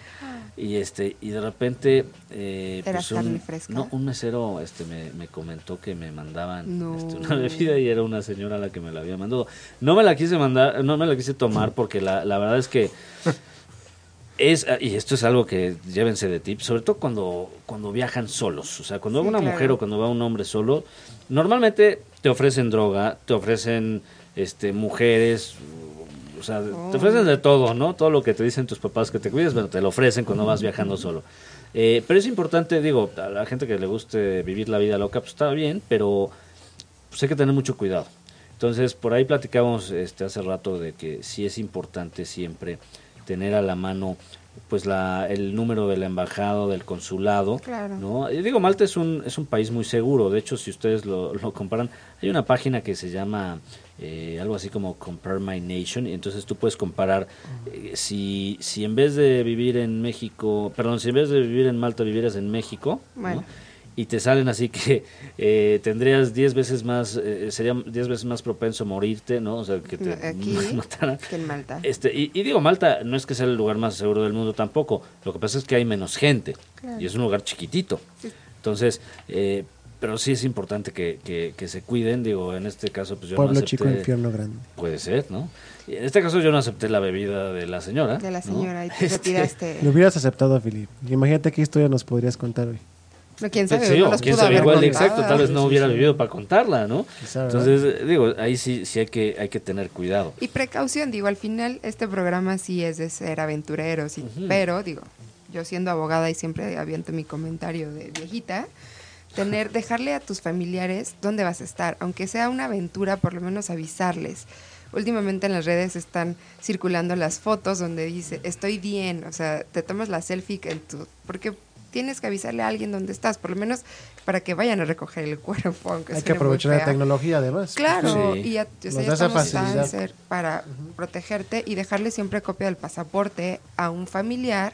y este y de repente eh, ¿Era pues un, fresca? no, un mesero este me, me comentó que me mandaban No. este, una *laughs* bebida y era una señora la que me la había mandado no me la quise mandar no me la quise tomar *clears throat* porque la, la verdad es que es y esto es algo que llévense de tip sobre todo cuando cuando viajan solos o sea cuando Sí, va una claro. mujer o cuando va un hombre solo normalmente te ofrecen droga te ofrecen este mujeres o sea, te ofrecen de todo, ¿no? Todo lo que te dicen tus papás que te cuides, bueno, te lo ofrecen cuando vas viajando solo. Eh, pero es importante, digo, a la gente que le guste vivir la vida loca, pues está bien, pero pues hay que tener mucho cuidado. Entonces, por ahí platicamos este, hace rato de que sí es importante siempre tener a la mano pues la, el número de la embajada, del consulado, Claro. ¿no? Y digo, Malta es un, es un país muy seguro, de hecho, si ustedes lo, lo comparan, hay una página que se llama eh, algo así como Compare My Nation, y entonces tú puedes comparar eh, si, si en vez de vivir en México, perdón, si en vez de vivir en Malta vivieras en México, ¿no? Y te salen así que eh, tendrías 10 veces más, eh, sería 10 veces más propenso a morirte, ¿no? O sea, que te Aquí *laughs* mataran. que en Malta. Este, y, y digo, Malta no es que sea el lugar más seguro del mundo tampoco. Lo que pasa es que hay menos gente Claro. y es un lugar chiquitito. Sí. Entonces, eh, pero sí es importante que, que- que se cuiden. Digo, en este caso, pues yo Pueblo no acepté. chico, infierno grande. Puede ser, ¿no? Y en este caso yo no acepté la bebida de la señora. De la ¿no? señora y te *laughs* Este, retiraste. Lo hubieras aceptado, Filip. Imagínate qué historia nos podrías contar hoy. No, quién sabe, Sí, no quién pudo sabe, haber igual, exacto, tal vez no hubiera sí. vivido para contarla, ¿no? Entonces, digo, ahí sí, sí hay que, hay que tener cuidado. Y precaución, digo, al final este programa sí es de ser aventureros, y, pero digo, yo siendo abogada y siempre aviento mi comentario de viejita, tener, *laughs* dejarle a tus familiares dónde vas a estar, aunque sea una aventura, por lo menos avisarles. Últimamente en las redes están circulando las fotos donde dice, estoy bien, o sea, te tomas la selfie en tu... Porque tienes que avisarle a alguien dónde estás, por lo menos para que vayan a recoger el cuerpo, aunque Hay que aprovechar la tecnología, además. Claro, Sí. y ya, o sea, ya estamos tan para protegerte y dejarle siempre copia del pasaporte a un familiar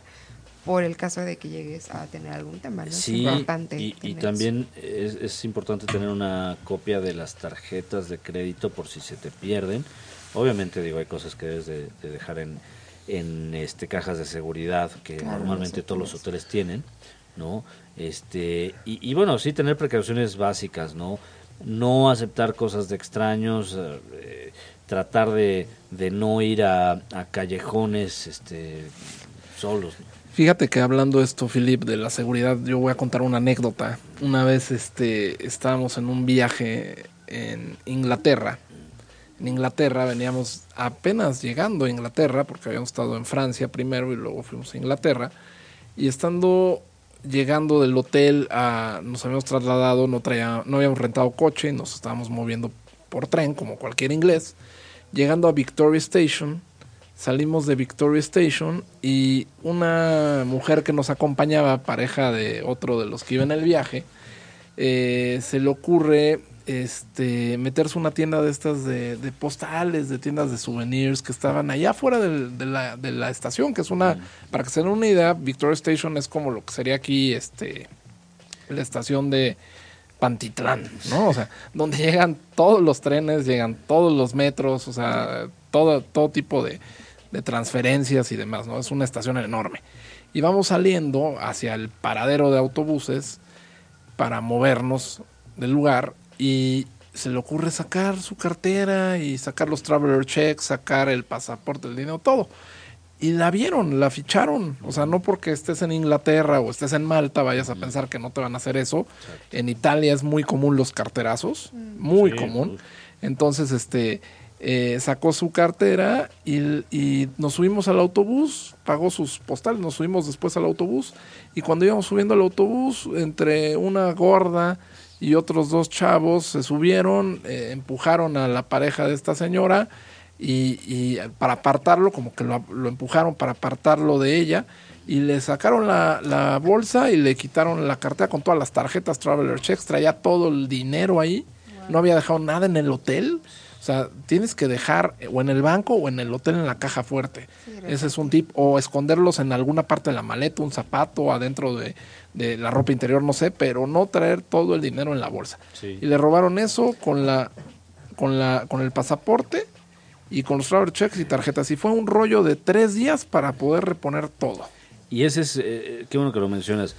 por el caso de que llegues a tener algún tema, ¿no? Sí, es importante. y, y también es, es importante tener una copia de las tarjetas de crédito por si se te pierden. Obviamente, digo, hay cosas que debes de, de dejar en, en este cajas de seguridad que Claro, normalmente todos los hoteles. hoteles tienen, ¿no? Este, y, y bueno, sí tener precauciones básicas, ¿no? No aceptar cosas de extraños, eh, tratar de, de no ir a, a callejones este, solos. Fíjate que hablando esto, Philip, de la seguridad, yo voy a contar una anécdota. Una vez este, estábamos en un viaje en Inglaterra. En Inglaterra veníamos apenas llegando a Inglaterra, porque habíamos estado en Francia primero y luego fuimos a Inglaterra. Y estando llegando del hotel, a, nos habíamos trasladado, no, traía, no habíamos rentado coche, nos estábamos moviendo por tren, como cualquier inglés. Llegando a Victoria Station, salimos de Victoria Station y una mujer que nos acompañaba, pareja de otro de los que iba en el viaje, eh, se le ocurre este, meterse a una tienda de estas de, de postales, de tiendas de souvenirs que estaban allá afuera de, la, de la estación, que es una, para que se den una idea, Victoria Station es como lo que sería aquí este, la estación de Pantitlán, ¿no? O sea, donde *laughs* llegan todos los trenes, llegan todos los metros, o sea, todo, todo tipo de, de transferencias y demás, ¿no? Es una estación enorme. Y vamos saliendo hacia el paradero de autobuses para movernos del lugar y se le ocurre sacar su cartera y sacar los traveler checks, sacar el pasaporte, el dinero, todo. Y la vieron, la ficharon. O sea, no porque estés en Inglaterra o estés en Malta vayas a pensar que no te van a hacer eso. En Italia es muy común los carterazos, muy Sí, común. pues. Entonces, este, eh, sacó su cartera y, y nos subimos al autobús, pagó sus postales, nos subimos después al autobús y cuando íbamos subiendo al autobús, entre una gorda y otros dos chavos se subieron, eh, empujaron a la pareja de esta señora y, y para apartarlo, como que lo, lo empujaron para apartarlo de ella y le sacaron la, la bolsa y le quitaron la cartera con todas las tarjetas Traveler Checks, traía todo el dinero ahí, no había dejado nada en el hotel. O sea, tienes que dejar eh, o en el banco o en el hotel en la caja fuerte. Ese es un tip. O esconderlos en alguna parte de la maleta, un zapato, adentro de, de la ropa interior, no sé, pero no traer todo el dinero en la bolsa. Sí. Y le robaron eso con la, con la, con el pasaporte y con los travel checks y tarjetas. Y fue un rollo de tres días para poder reponer todo. Y ese es, eh, qué bueno que lo mencionas.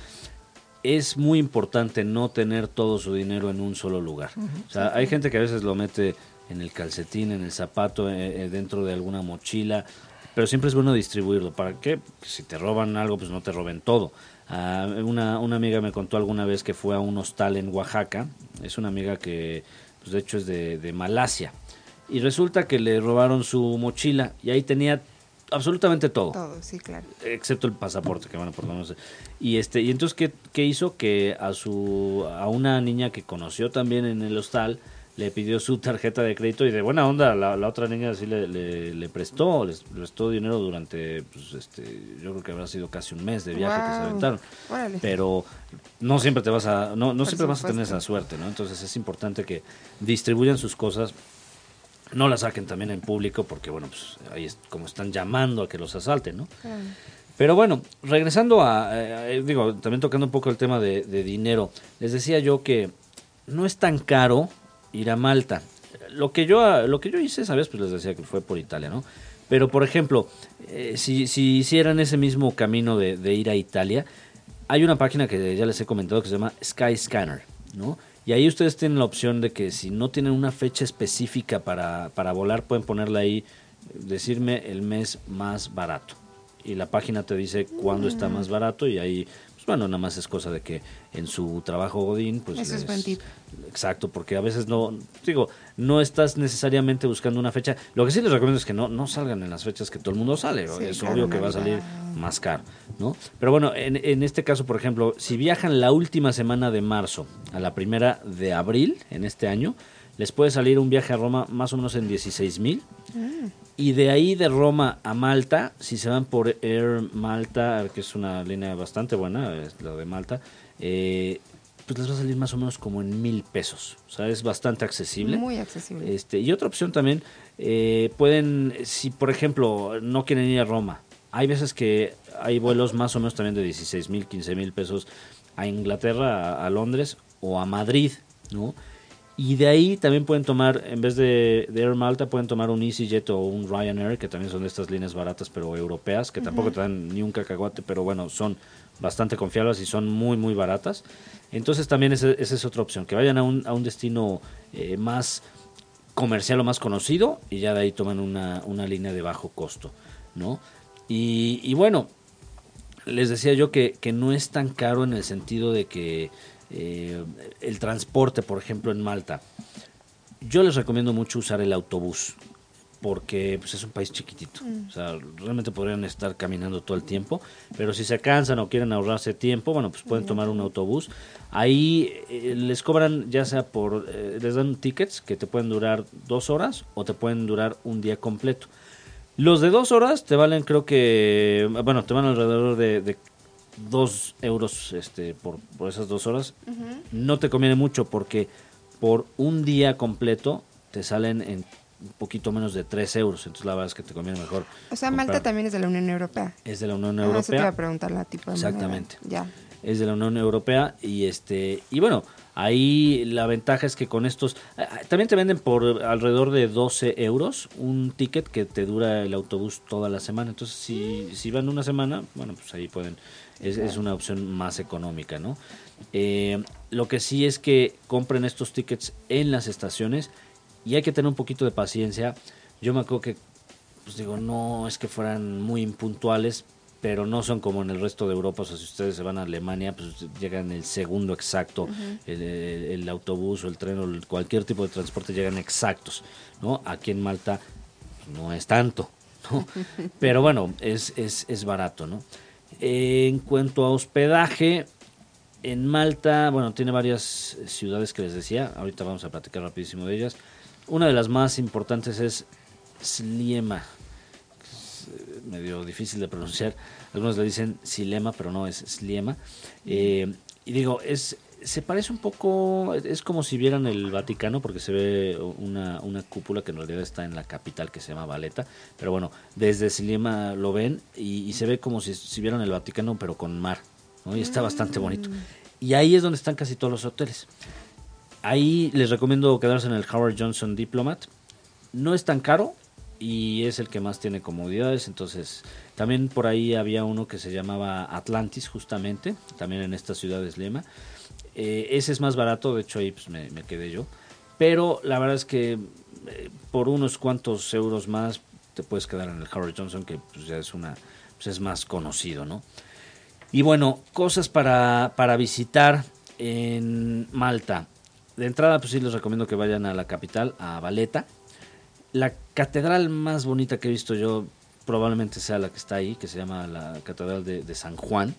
Es muy importante no tener todo su dinero en un solo lugar. O sea, hay gente que a veces lo mete en el calcetín, en el zapato, eh, eh, dentro de alguna mochila, pero siempre es bueno distribuirlo. ¿Para qué? Si te roban algo, pues no te roben todo. Ah, una, una amiga me contó alguna vez que fue a un hostal en Oaxaca. Es una amiga que, pues de hecho, es de, de Malasia. Y resulta que le robaron su mochila y ahí tenía absolutamente todo Todo, sí, claro. excepto el pasaporte que bueno por lo menos y este y entonces qué, qué hizo que a su a una niña que conoció también en el hostal le pidió su tarjeta de crédito y de buena onda la, la otra niña sí le, le, le prestó, les prestó dinero durante, pues, este, yo creo que habrá sido casi un mes de viaje que se aventaron. Órale. Pero no siempre te vas a, no, no siempre vas a tener esa suerte, ¿no? Entonces es importante que distribuyan sus cosas, no las saquen también en público porque, bueno, pues ahí es como están llamando a que los asalten, ¿no? Pero bueno, regresando a, eh, eh, digo, también tocando un poco el tema de, de dinero, les decía yo que no es tan caro ir a Malta. Lo que yo, lo que yo hice, ¿sabes? Pues les decía que fue por Italia, ¿no? Pero, por ejemplo, eh, si, si hicieran ese mismo camino de, de ir a Italia, hay una página que ya les he comentado que se llama Skyscanner, ¿no? Y ahí ustedes tienen la opción de que si no tienen una fecha específica para, para volar, pueden ponerla ahí, decirme el mes más barato. Y la página te dice cuándo está más barato y ahí, pues bueno, nada más es cosa de que en su trabajo Godín, pues... Eso es buen tip. Exacto, porque a veces no, digo, no estás necesariamente buscando una fecha. Lo que sí les recomiendo es que no, no salgan en las fechas que todo el mundo sale. Sí, es obvio que va a salir más caro, ¿no? Pero bueno, en, en este caso, por ejemplo, si viajan la última semana de marzo a la primera de abril en este año, les puede salir un viaje a Roma más o menos en 16 mil. Y de ahí de Roma a Malta, si se van por Air Malta, que es una línea bastante buena, la de Malta, eh, pues les va a salir más o menos como en mil pesos. O sea, es bastante accesible. Muy accesible. Este, y otra opción también, eh, pueden, si por ejemplo no quieren ir a Roma, hay veces que hay vuelos más o menos también de 16 mil, 15 mil pesos a Inglaterra, a, a Londres o a Madrid, ¿no? Y de ahí también pueden tomar, en vez de, de Air Malta, pueden tomar un EasyJet o un Ryanair, que también son de estas líneas baratas pero europeas, que tampoco te dan ni un cacahuate, pero bueno, son bastante confiables y son muy, muy baratas. Entonces también esa es otra opción, que vayan a un, a un destino eh, más comercial o más conocido y ya de ahí toman una, una línea de bajo costo, ¿no? Y, y bueno, les decía yo que, que no es tan caro en el sentido de que eh, el transporte, por ejemplo, en Malta, yo les recomiendo mucho usar el autobús porque pues, es un país chiquitito. O sea, realmente podrían estar caminando todo el tiempo, pero si se cansan o quieren ahorrarse tiempo, bueno, pues pueden tomar un autobús. Ahí eh, les cobran ya sea por, eh, les dan tickets que te pueden durar dos horas o te pueden durar un día completo. Los de dos horas te valen, creo que, bueno, te van alrededor de, de dos euros este, por, por esas dos horas. No te conviene mucho porque por un día completo te salen en un poquito menos de tres euros. Entonces la verdad es que te conviene mejor. O sea, Malta también es de la Unión Europea. Es de la Unión Ah, eso te iba a Europea. preguntar la tipo de. Exactamente. Ya. Es de la Unión Europea y este y bueno, ahí la ventaja es que con estos ah, también te venden por alrededor de 12 euros un ticket que te dura el autobús toda la semana. Entonces si, si van una semana, bueno pues ahí pueden es, es una opción más económica, ¿no? Eh, lo que sí es que compren estos tickets en las estaciones y hay que tener un poquito de paciencia. Yo me acuerdo que pues digo, no es que fueran muy impuntuales, pero no son como en el resto de Europa. O sea, si ustedes se van a Alemania, pues llegan el segundo exacto, el, el- el autobús o el tren o cualquier tipo de transporte llegan exactos, ¿no? Aquí en Malta pues, no es tanto, ¿no? *laughs* Pero bueno, es, es, es barato, ¿no? En cuanto a hospedaje, en Malta, bueno, tiene varias ciudades que les decía, ahorita vamos a platicar rapidísimo de ellas. Una de las más importantes es Sliema, es eh, medio difícil de pronunciar. Algunos le dicen Silema, pero no es Sliema. Eh, y digo, es se parece un poco, es como si vieran el Vaticano, porque se ve una, una cúpula que en realidad está en la capital que se llama Valeta. Pero bueno, desde Sliema lo ven y, y se ve como si, si vieran el Vaticano, pero con mar. ¿no? Y está bastante bonito. Y ahí es donde están casi todos los hoteles. Ahí les recomiendo quedarse en el Howard Johnson Diplomat. No es tan caro y es el que más tiene comodidades. Entonces, también por ahí había uno que se llamaba Atlantis, justamente, también en esta ciudad de Slema. Eh, ese es más barato, de hecho ahí pues, me, quedé yo. Pero la verdad es que eh, por unos cuantos euros más te puedes quedar en el Howard Johnson, que pues, ya es una pues, es más conocido, ¿no? Y bueno, cosas para, para visitar en Malta. De entrada, pues sí les recomiendo que vayan a la capital, a Valeta. La catedral más bonita que he visto yo probablemente sea la que está ahí, que se llama la Catedral de San Juan.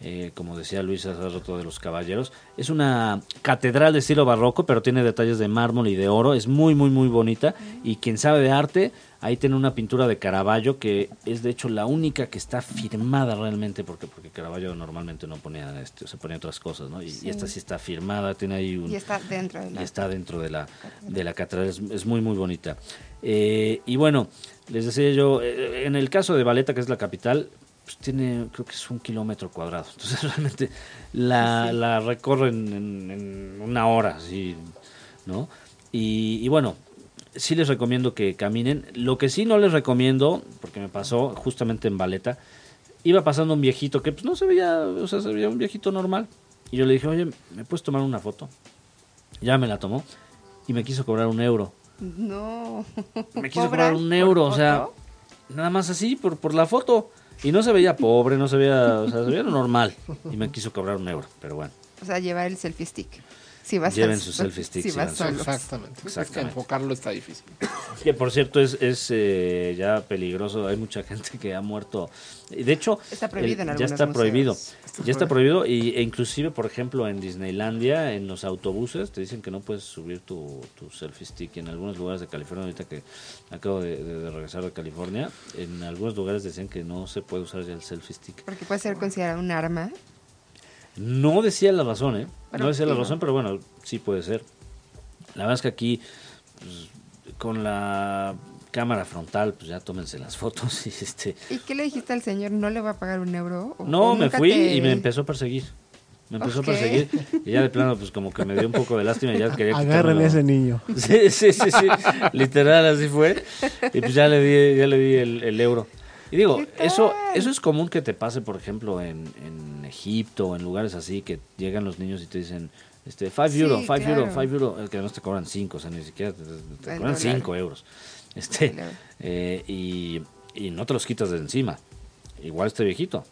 Eh, como decía Luis hace rato de los caballeros. Es una catedral de estilo barroco, pero tiene detalles de mármol y de oro. Es muy, muy, muy bonita. Y quien sabe de arte, ahí tiene una pintura de Caravaggio que es de hecho la única que está firmada realmente, porque porque Caravaggio normalmente no ponía, este, se ponía otras cosas, ¿no? Y, y esta sí está firmada, tiene ahí un... Y está dentro de y la... está dentro de la, de la catedral, es, es muy, muy bonita. Eh, y bueno, les decía yo, eh, en el caso de Valeta, que es la capital, pues tiene, creo que es un kilómetro cuadrado. Entonces *laughs* realmente la, la recorren en, en una hora, así, ¿no? Y, y bueno, sí les recomiendo que caminen. Lo que sí no les recomiendo, porque me pasó justamente en Valeta, iba pasando un viejito que pues no se veía, o sea, se veía un viejito normal. Y yo le dije, oye, ¿me puedes tomar una foto? Ya me la tomó y me quiso cobrar un euro. No. Me *laughs* quiso ¿Cobran cobrar un euro, o sea, nada más así, por, por la foto. Y no se veía pobre, no se veía, o sea, se veía normal. Y me quiso cobrar un euro, pero bueno. O sea, llevar el selfie stick. Si vas Lleven al- su selfie stick, Si si vas van solo. Exactamente. Es que Exactamente. enfocarlo está difícil. Que por cierto es, es eh, ya peligroso, hay mucha gente que ha muerto. Y De hecho, Está prohibido en ya algunos está museos. prohibido. Está Ya está prohibido y, e inclusive, por ejemplo, en Disneylandia, en los autobuses, te dicen que no puedes subir tu, tu selfie stick. Y en algunos lugares de California, ahorita que acabo de, de- de regresar de California, en algunos lugares decían que no se puede usar ya el selfie stick. Porque puede ser considerado un arma. No decía la razón, ¿eh? No decía la razón, pero bueno, sí puede ser. La verdad es que aquí, pues, con la cámara frontal, pues ya tómense las fotos *laughs* y este... ¿Y qué le dijiste al señor? ¿No le va a pagar un euro? ¿O- No, o me fui te- y me empezó a perseguir. Me empezó a perseguir y ya de plano, pues como que me dio un poco de lástima y ya quería Agarren quitármelo. ese niño. *laughs* Sí, sí, sí, sí. Literal, así fue. Y pues ya le di, ya le di el, el euro. Y digo, ¿Qué eso, eso es común que te pase, por ejemplo, en, en Egipto, en lugares así, que llegan los niños y te dicen, este, 5 Sí, euro, 5 claro. euro, 5 euro, eh, que no te cobran 5, o sea, ni siquiera te, cobran. 5 euros. Este, eh, y, y no te los quitas de encima. Igual este viejito.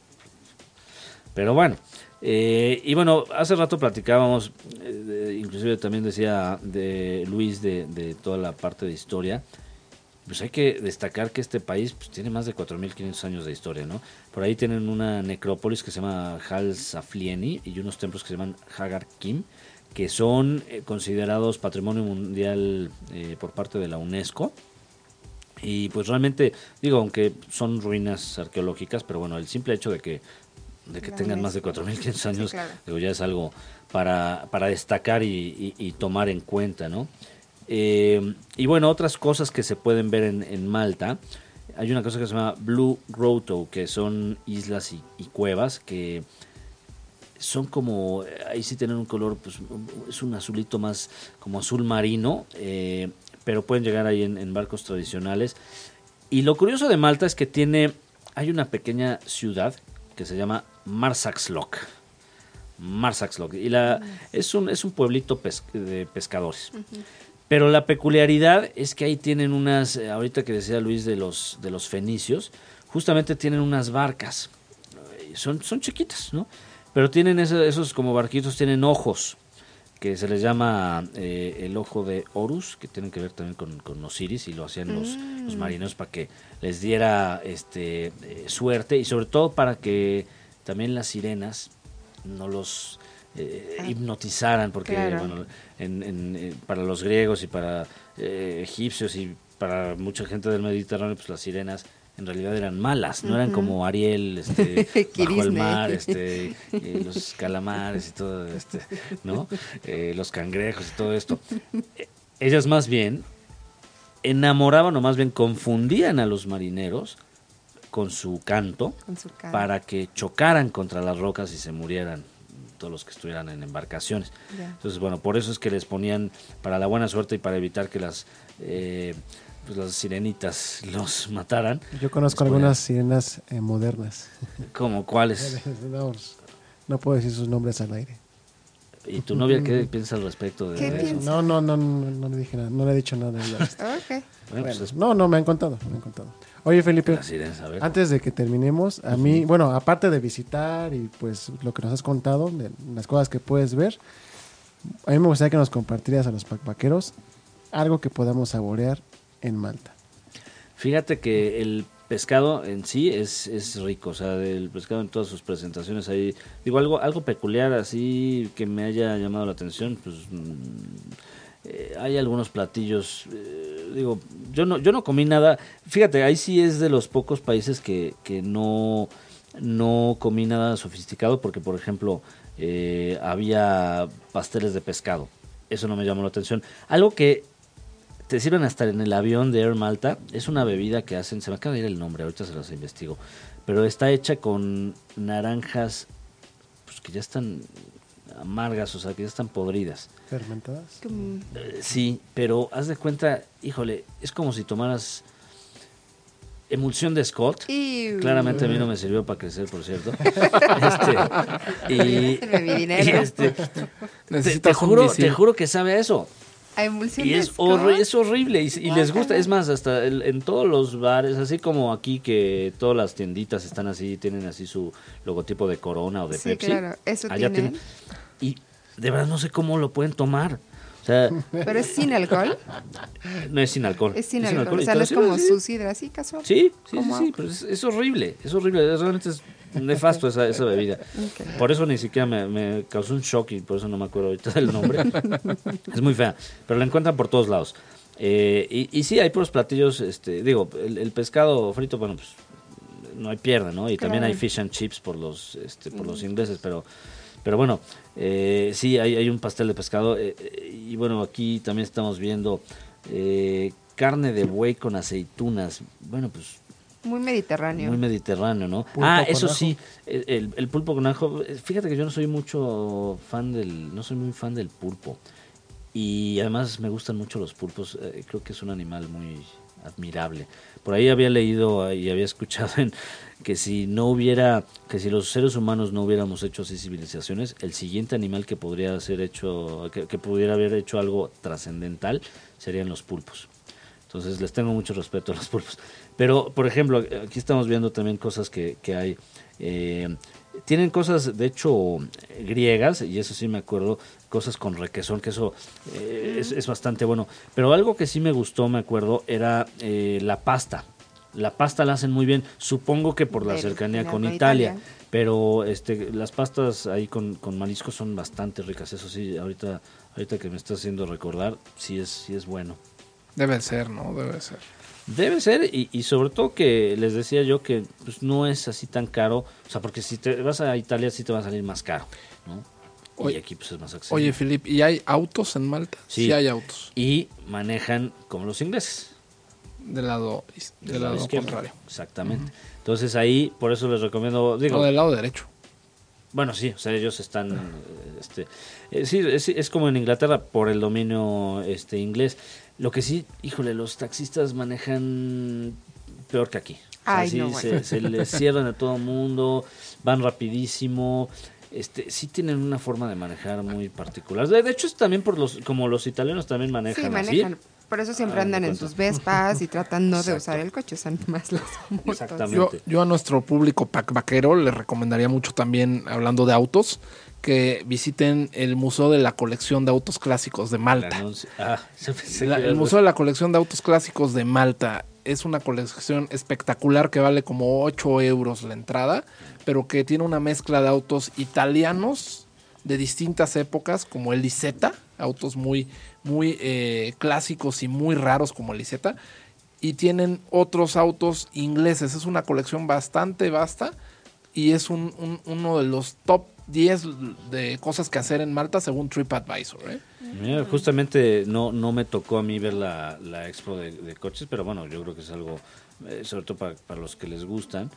Pero bueno, eh, y bueno, hace rato platicábamos, eh, de- inclusive también decía de Luis de, de toda la parte de historia. Pues hay que destacar que este país pues, tiene más de 4.500 años de historia, ¿no? Por ahí tienen una necrópolis que se llama Hal Saflieni y unos templos que se llaman Hagar Kim, que son eh, considerados Patrimonio Mundial eh, por parte de la UNESCO. Y pues realmente, digo, aunque son ruinas arqueológicas, pero bueno, el simple hecho de que, de que La tengan más de UNESCO. 4.500 Sí, años, claro. digo, ya es algo para, para destacar y, y- y tomar en cuenta, ¿no? Eh, y bueno, otras cosas que se pueden ver en, en Malta. Hay una cosa que se llama Blue Grotto, que son islas y, y cuevas que son como, ahí sí tienen un color, pues es un azulito más como azul marino, eh, pero pueden llegar ahí en, en barcos tradicionales. Y lo curioso de Malta es que tiene, hay una pequeña ciudad que se llama Marsaxlok. Marsaxlok. Y la, es, un, es un pueblito pes- de pescadores. Pero la peculiaridad es que ahí tienen unas, eh, ahorita que decía Luis de los, de los fenicios, justamente tienen unas barcas. Eh, Son, son chiquitas, ¿no? Pero tienen ese- esos como barquitos, tienen ojos, que se les llama eh, el ojo de Horus, que tienen que ver también con, con Osiris, y lo hacían los, los marineros para que les diera este eh, suerte, y sobre todo para que también las sirenas no los eh, Ah. hipnotizaran, porque Claro. bueno, en- en, eh, para los griegos y para eh, egipcios y para mucha gente del Mediterráneo, pues las sirenas en realidad eran malas, no eran como Ariel este, *laughs* bajo el mar, este, eh, los calamares y todo, este, ¿no? Los cangrejos y todo esto. Ellas más bien enamoraban o más bien confundían a los marineros con su canto Con su cara. para que chocaran contra las rocas y se murieran todos los que estuvieran en embarcaciones. Entonces, bueno, por eso es que les ponían para la buena suerte y para evitar que las eh, pues las sirenitas *laughs* los mataran. Yo conozco algunas sirenas eh, modernas. *laughs* ¿Como cuáles? *laughs* no, no puedo decir sus nombres al aire. ¿Y tu novia qué piensa al respecto de ¿Qué eso? piensa? No, no, no, no, no le dije nada, no le he dicho nada. de ella. Ok. Bueno, pues Bueno, no, no, me han contado, me han contado. Oye, Felipe, a ver. antes de que terminemos, a mí, bueno, aparte de visitar y pues lo que nos has contado, de las cosas que puedes ver, a mí me gustaría que nos compartieras a los paqueros algo que podamos saborear en Malta. Fíjate que el pescado en sí es, es rico, o sea, el pescado en todas sus presentaciones ahí, digo, algo, algo peculiar así que me haya llamado la atención, pues mm, eh, hay algunos platillos, eh, digo, yo no, yo no comí nada, fíjate, ahí sí es de los pocos países que, que no, no comí nada sofisticado, porque por ejemplo, eh, había pasteles de pescado, eso no me llamó la atención. Algo que te sirven hasta en el avión de Air Malta. Es una bebida que hacen, se me acaba de ir el nombre, ahorita se las investigo. Pero está hecha con naranjas pues que ya están amargas, o sea, que ya están podridas. ¿Fermentadas? Como- Eh, sí, pero haz de cuenta, híjole, es como si tomaras emulsión de Scott. Iu. Claramente a mí no me sirvió para crecer, por cierto. *laughs* Este, y, y dinero. este, *laughs* te, te juro, te juro que sabe a eso. A emulsión Y de es, Scott. es horrible y, y les gusta, es más, hasta el- en todos los bares, así como aquí que todas las tienditas están así, tienen así su logotipo de Corona o de Sí, Pepsi. claro, eso Allá tienen. tienen- Y de verdad no sé cómo lo pueden tomar. O sea, Pero es sin alcohol. *laughs* no es sin alcohol. Es sin sin alcohol. y O sea, no es como sirven su sidra, así casual. Sí, sí, sí, sí, pero es, es horrible, es horrible, es- realmente es nefasto esa, esa bebida. Ok. Por eso ni siquiera me, me causó un shock y por eso no me acuerdo ahorita del nombre. *laughs* es muy fea, pero la encuentran por todos lados. Eh, y, y sí, hay puros platillos, este, digo, el, el pescado frito, bueno, pues no hay pierde, ¿no? Y también hay Claro. fish and chips por los, este, por los ingleses, pero, pero bueno, eh, sí, hay, hay un pastel de pescado. eh, eh, y bueno, aquí también estamos viendo eh, carne de buey con aceitunas. Bueno, pues Muy mediterráneo. muy mediterráneo, ¿no? Pulpo ah, eso ajo. sí, el, el- el pulpo con ajo. eh, Fíjate que yo no soy mucho fan del, no soy muy fan del pulpo. Y además me gustan mucho los pulpos. eh, creo que es un animal muy admirable. Por ahí había leído y había escuchado que si no hubiera, que si los seres humanos no hubiéramos hecho así civilizaciones, el siguiente animal que podría ser hecho, que, pudiera haber hecho algo trascendental, serían los pulpos. Entonces les tengo mucho respeto a los pulpos. Pero, por ejemplo, aquí estamos viendo también cosas que, que hay. eh, tienen cosas, de hecho, griegas, y eso sí me acuerdo, cosas con requesón, que eso eh, es, es bastante bueno. Pero algo que sí me gustó, me acuerdo, era eh, la pasta. La pasta la hacen muy bien, supongo que por la cercanía con de Italia. Italia. Pero este, las pastas ahí con, con mariscos son bastante ricas, eso sí, ahorita, ahorita que me está haciendo recordar, sí es, sí es bueno. Debe ser, ¿no? Debe ser. Debe ser, y, y sobre todo que les decía yo que pues, no es así tan caro, o sea, porque si te vas a Italia sí te va a salir más caro, ¿no? y Oye- aquí pues es más accesible. Oye, Filip, ¿y hay autos en Malta? Sí. hay autos. y manejan como los ingleses. Del lado, del lado contrario. Exactamente. Entonces ahí, por eso les recomiendo, digo, O del lado derecho. Bueno, sí, o sea, ellos están, este, eh, sí, es, es como en Inglaterra por el dominio este inglés. Lo que sí, híjole, los taxistas manejan peor que aquí. O sea, Ay, sí, no, se, bueno. se les cierran a todo mundo, van rapidísimo. Este, sí tienen una forma de manejar muy particular. De, de hecho, es también por los, como los italianos también manejan, Sí, así. manejan. Por eso siempre Ah, andan en sus Vespas y tratan no de usar el coche, usan más las *laughs* motos. Exactamente. Yo, yo a nuestro público pack vaquero le recomendaría mucho también, hablando de autos, que visiten el Museo de la Colección de Autos Clásicos de Malta. ah, *laughs* La- el era- Museo de la Colección de Autos Clásicos de Malta es una colección espectacular que vale como 8 euros la entrada, pero que tiene una mezcla de autos italianos de distintas épocas, como el Isetta, autos muy, muy eh, clásicos y muy raros como el Isetta, y tienen otros autos ingleses. Es una colección bastante vasta y es un- un- uno de los top 10 de cosas que hacer en Malta según TripAdvisor. ¿eh? Justamente no, no me tocó a mí ver la, la expo de, de coches, pero bueno, yo creo que es algo, eh, sobre todo para, para los que les gustan,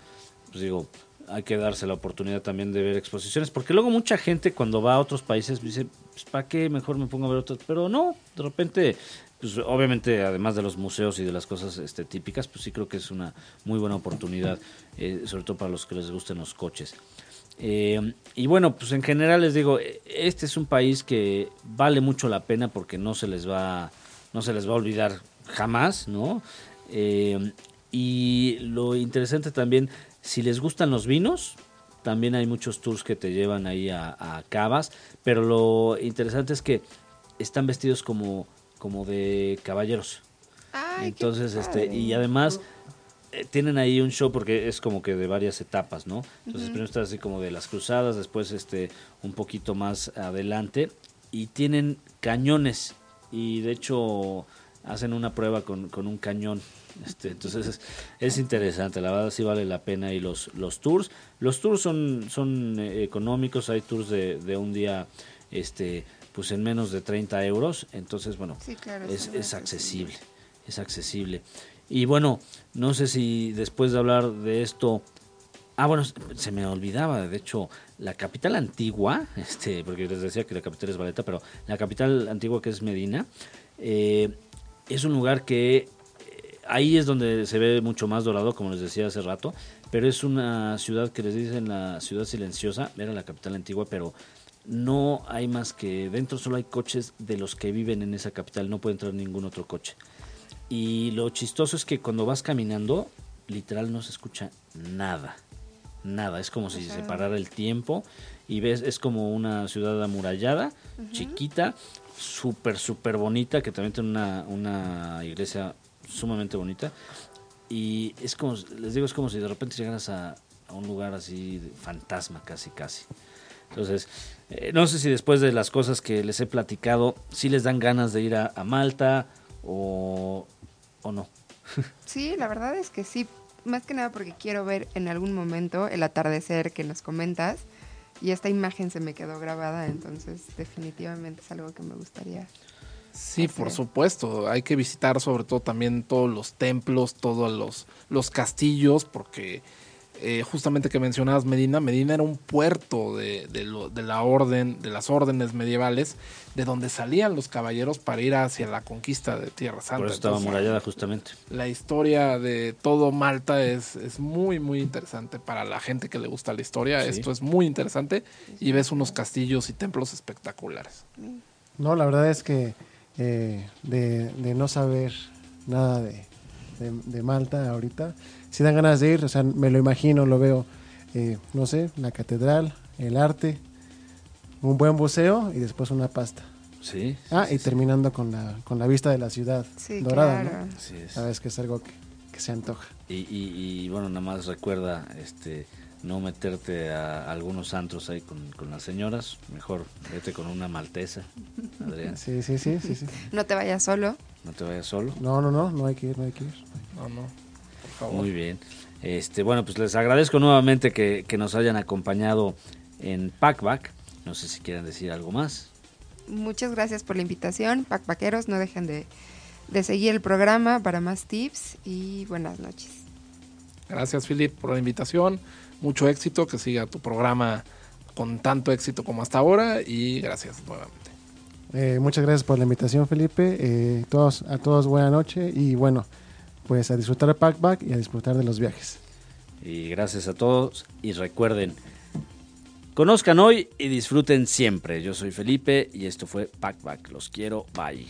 pues digo, hay que darse la oportunidad también de ver exposiciones, porque luego mucha gente cuando va a otros países dice, pues ¿para qué mejor me pongo a ver otros? Pero no, de repente, pues obviamente además de los museos y de las cosas este, típicas, pues sí creo que es una muy buena oportunidad, eh, sobre todo para los que les gusten los coches. Eh, y bueno, pues en general les digo, este es un país que vale mucho la pena porque no se les va, no se les va a olvidar jamás, ¿no? Eh, y lo interesante también, si les gustan los vinos, también hay muchos tours que te llevan ahí a, a cavas, pero lo interesante es que están vestidos como, como de caballeros. Ay, Entonces, este, y además eh, tienen ahí un show porque es como que de varias etapas, ¿no? Entonces primero está así como de las cruzadas, después este un poquito más adelante y tienen cañones y de hecho hacen una prueba con, con un cañón. Este, entonces es, es interesante, la verdad sí vale la pena y los, los tours. Los tours son, son eh, económicos, hay tours de, de un día este pues en menos de 30 euros, entonces bueno, Sí, claro, es, es accesible, es accesible. Y bueno, no sé si después de hablar de esto, ah bueno, se me olvidaba, de hecho, la capital antigua, *laughs* este, porque les decía que la capital es Valeta, pero la capital antigua que es Medina, eh, es un lugar que eh, ahí es donde se ve mucho más dorado, como les decía hace rato, pero es una ciudad que les dicen la ciudad silenciosa, era la capital antigua, pero no hay más que dentro solo hay coches de los que viven en esa capital, no puede entrar ningún otro coche. Y lo chistoso es que cuando vas caminando, literal no se escucha nada. Nada, es como si se parara el tiempo y ves, es como una ciudad amurallada, chiquita, súper, súper bonita, que también tiene una, una iglesia sumamente bonita. Y es como, les digo, es como si de repente llegaras a, a un lugar así, de fantasma casi, casi. Entonces, eh, no sé si después de las cosas que les he platicado, si les dan ganas de ir a, a Malta o, o no. Sí, la verdad es que sí. Más que nada porque quiero ver en algún momento el atardecer que nos comentas. Y esta imagen se me quedó grabada, entonces definitivamente es algo que me gustaría. Sí, por supuesto. Hay que visitar sobre todo también todos los templos, todos los, los castillos, porque eh, justamente que mencionabas Medina, Medina era un puerto de, de lo- de la orden, de las órdenes medievales, de donde salían los caballeros para ir hacia la conquista de Tierra Santa. Por eso estaba Entonces, amurallada justamente. la historia de todo Malta es, es muy, muy interesante para la gente que le gusta la historia. Sí. Esto es muy interesante y ves unos castillos y templos espectaculares. No, la verdad es que eh, de, de no saber nada de, de- de Malta ahorita, si dan ganas de ir, o sea, me lo imagino, lo veo, eh, no sé, la catedral, el arte, un buen buceo y después una pasta. Sí. Ah, sí, y sí. terminando con la, con la vista de la ciudad Sí, dorada, claro. ¿no? Así es. Sabes que es algo que, que se antoja. Y, y, y, bueno, nada más recuerda este no meterte a algunos antros ahí con, con las señoras. Mejor vete con una maltesa, Adrián. Sí, sí, sí, sí, sí. *laughs* No te vayas solo. No te vayas solo. No, no, no, no hay que ir, no hay que ir. No, no, favor. Muy bien. Este, bueno, pues les agradezco nuevamente que, que nos hayan acompañado en Packback. No sé si quieren decir algo más. Muchas gracias por la invitación. Packpackeros, no dejen de, de seguir el programa para más tips y buenas noches. Gracias, Philip, por la invitación. Mucho éxito, que siga tu programa con tanto éxito como hasta ahora y gracias nuevamente. Eh, muchas gracias por la invitación, Felipe. Eh, todos, a todos buena noche y bueno, pues a disfrutar de Packback y a disfrutar de los viajes. Y gracias a todos. Y recuerden, conozcan hoy y disfruten siempre. Yo soy Felipe y esto fue Packback. Los quiero. Bye.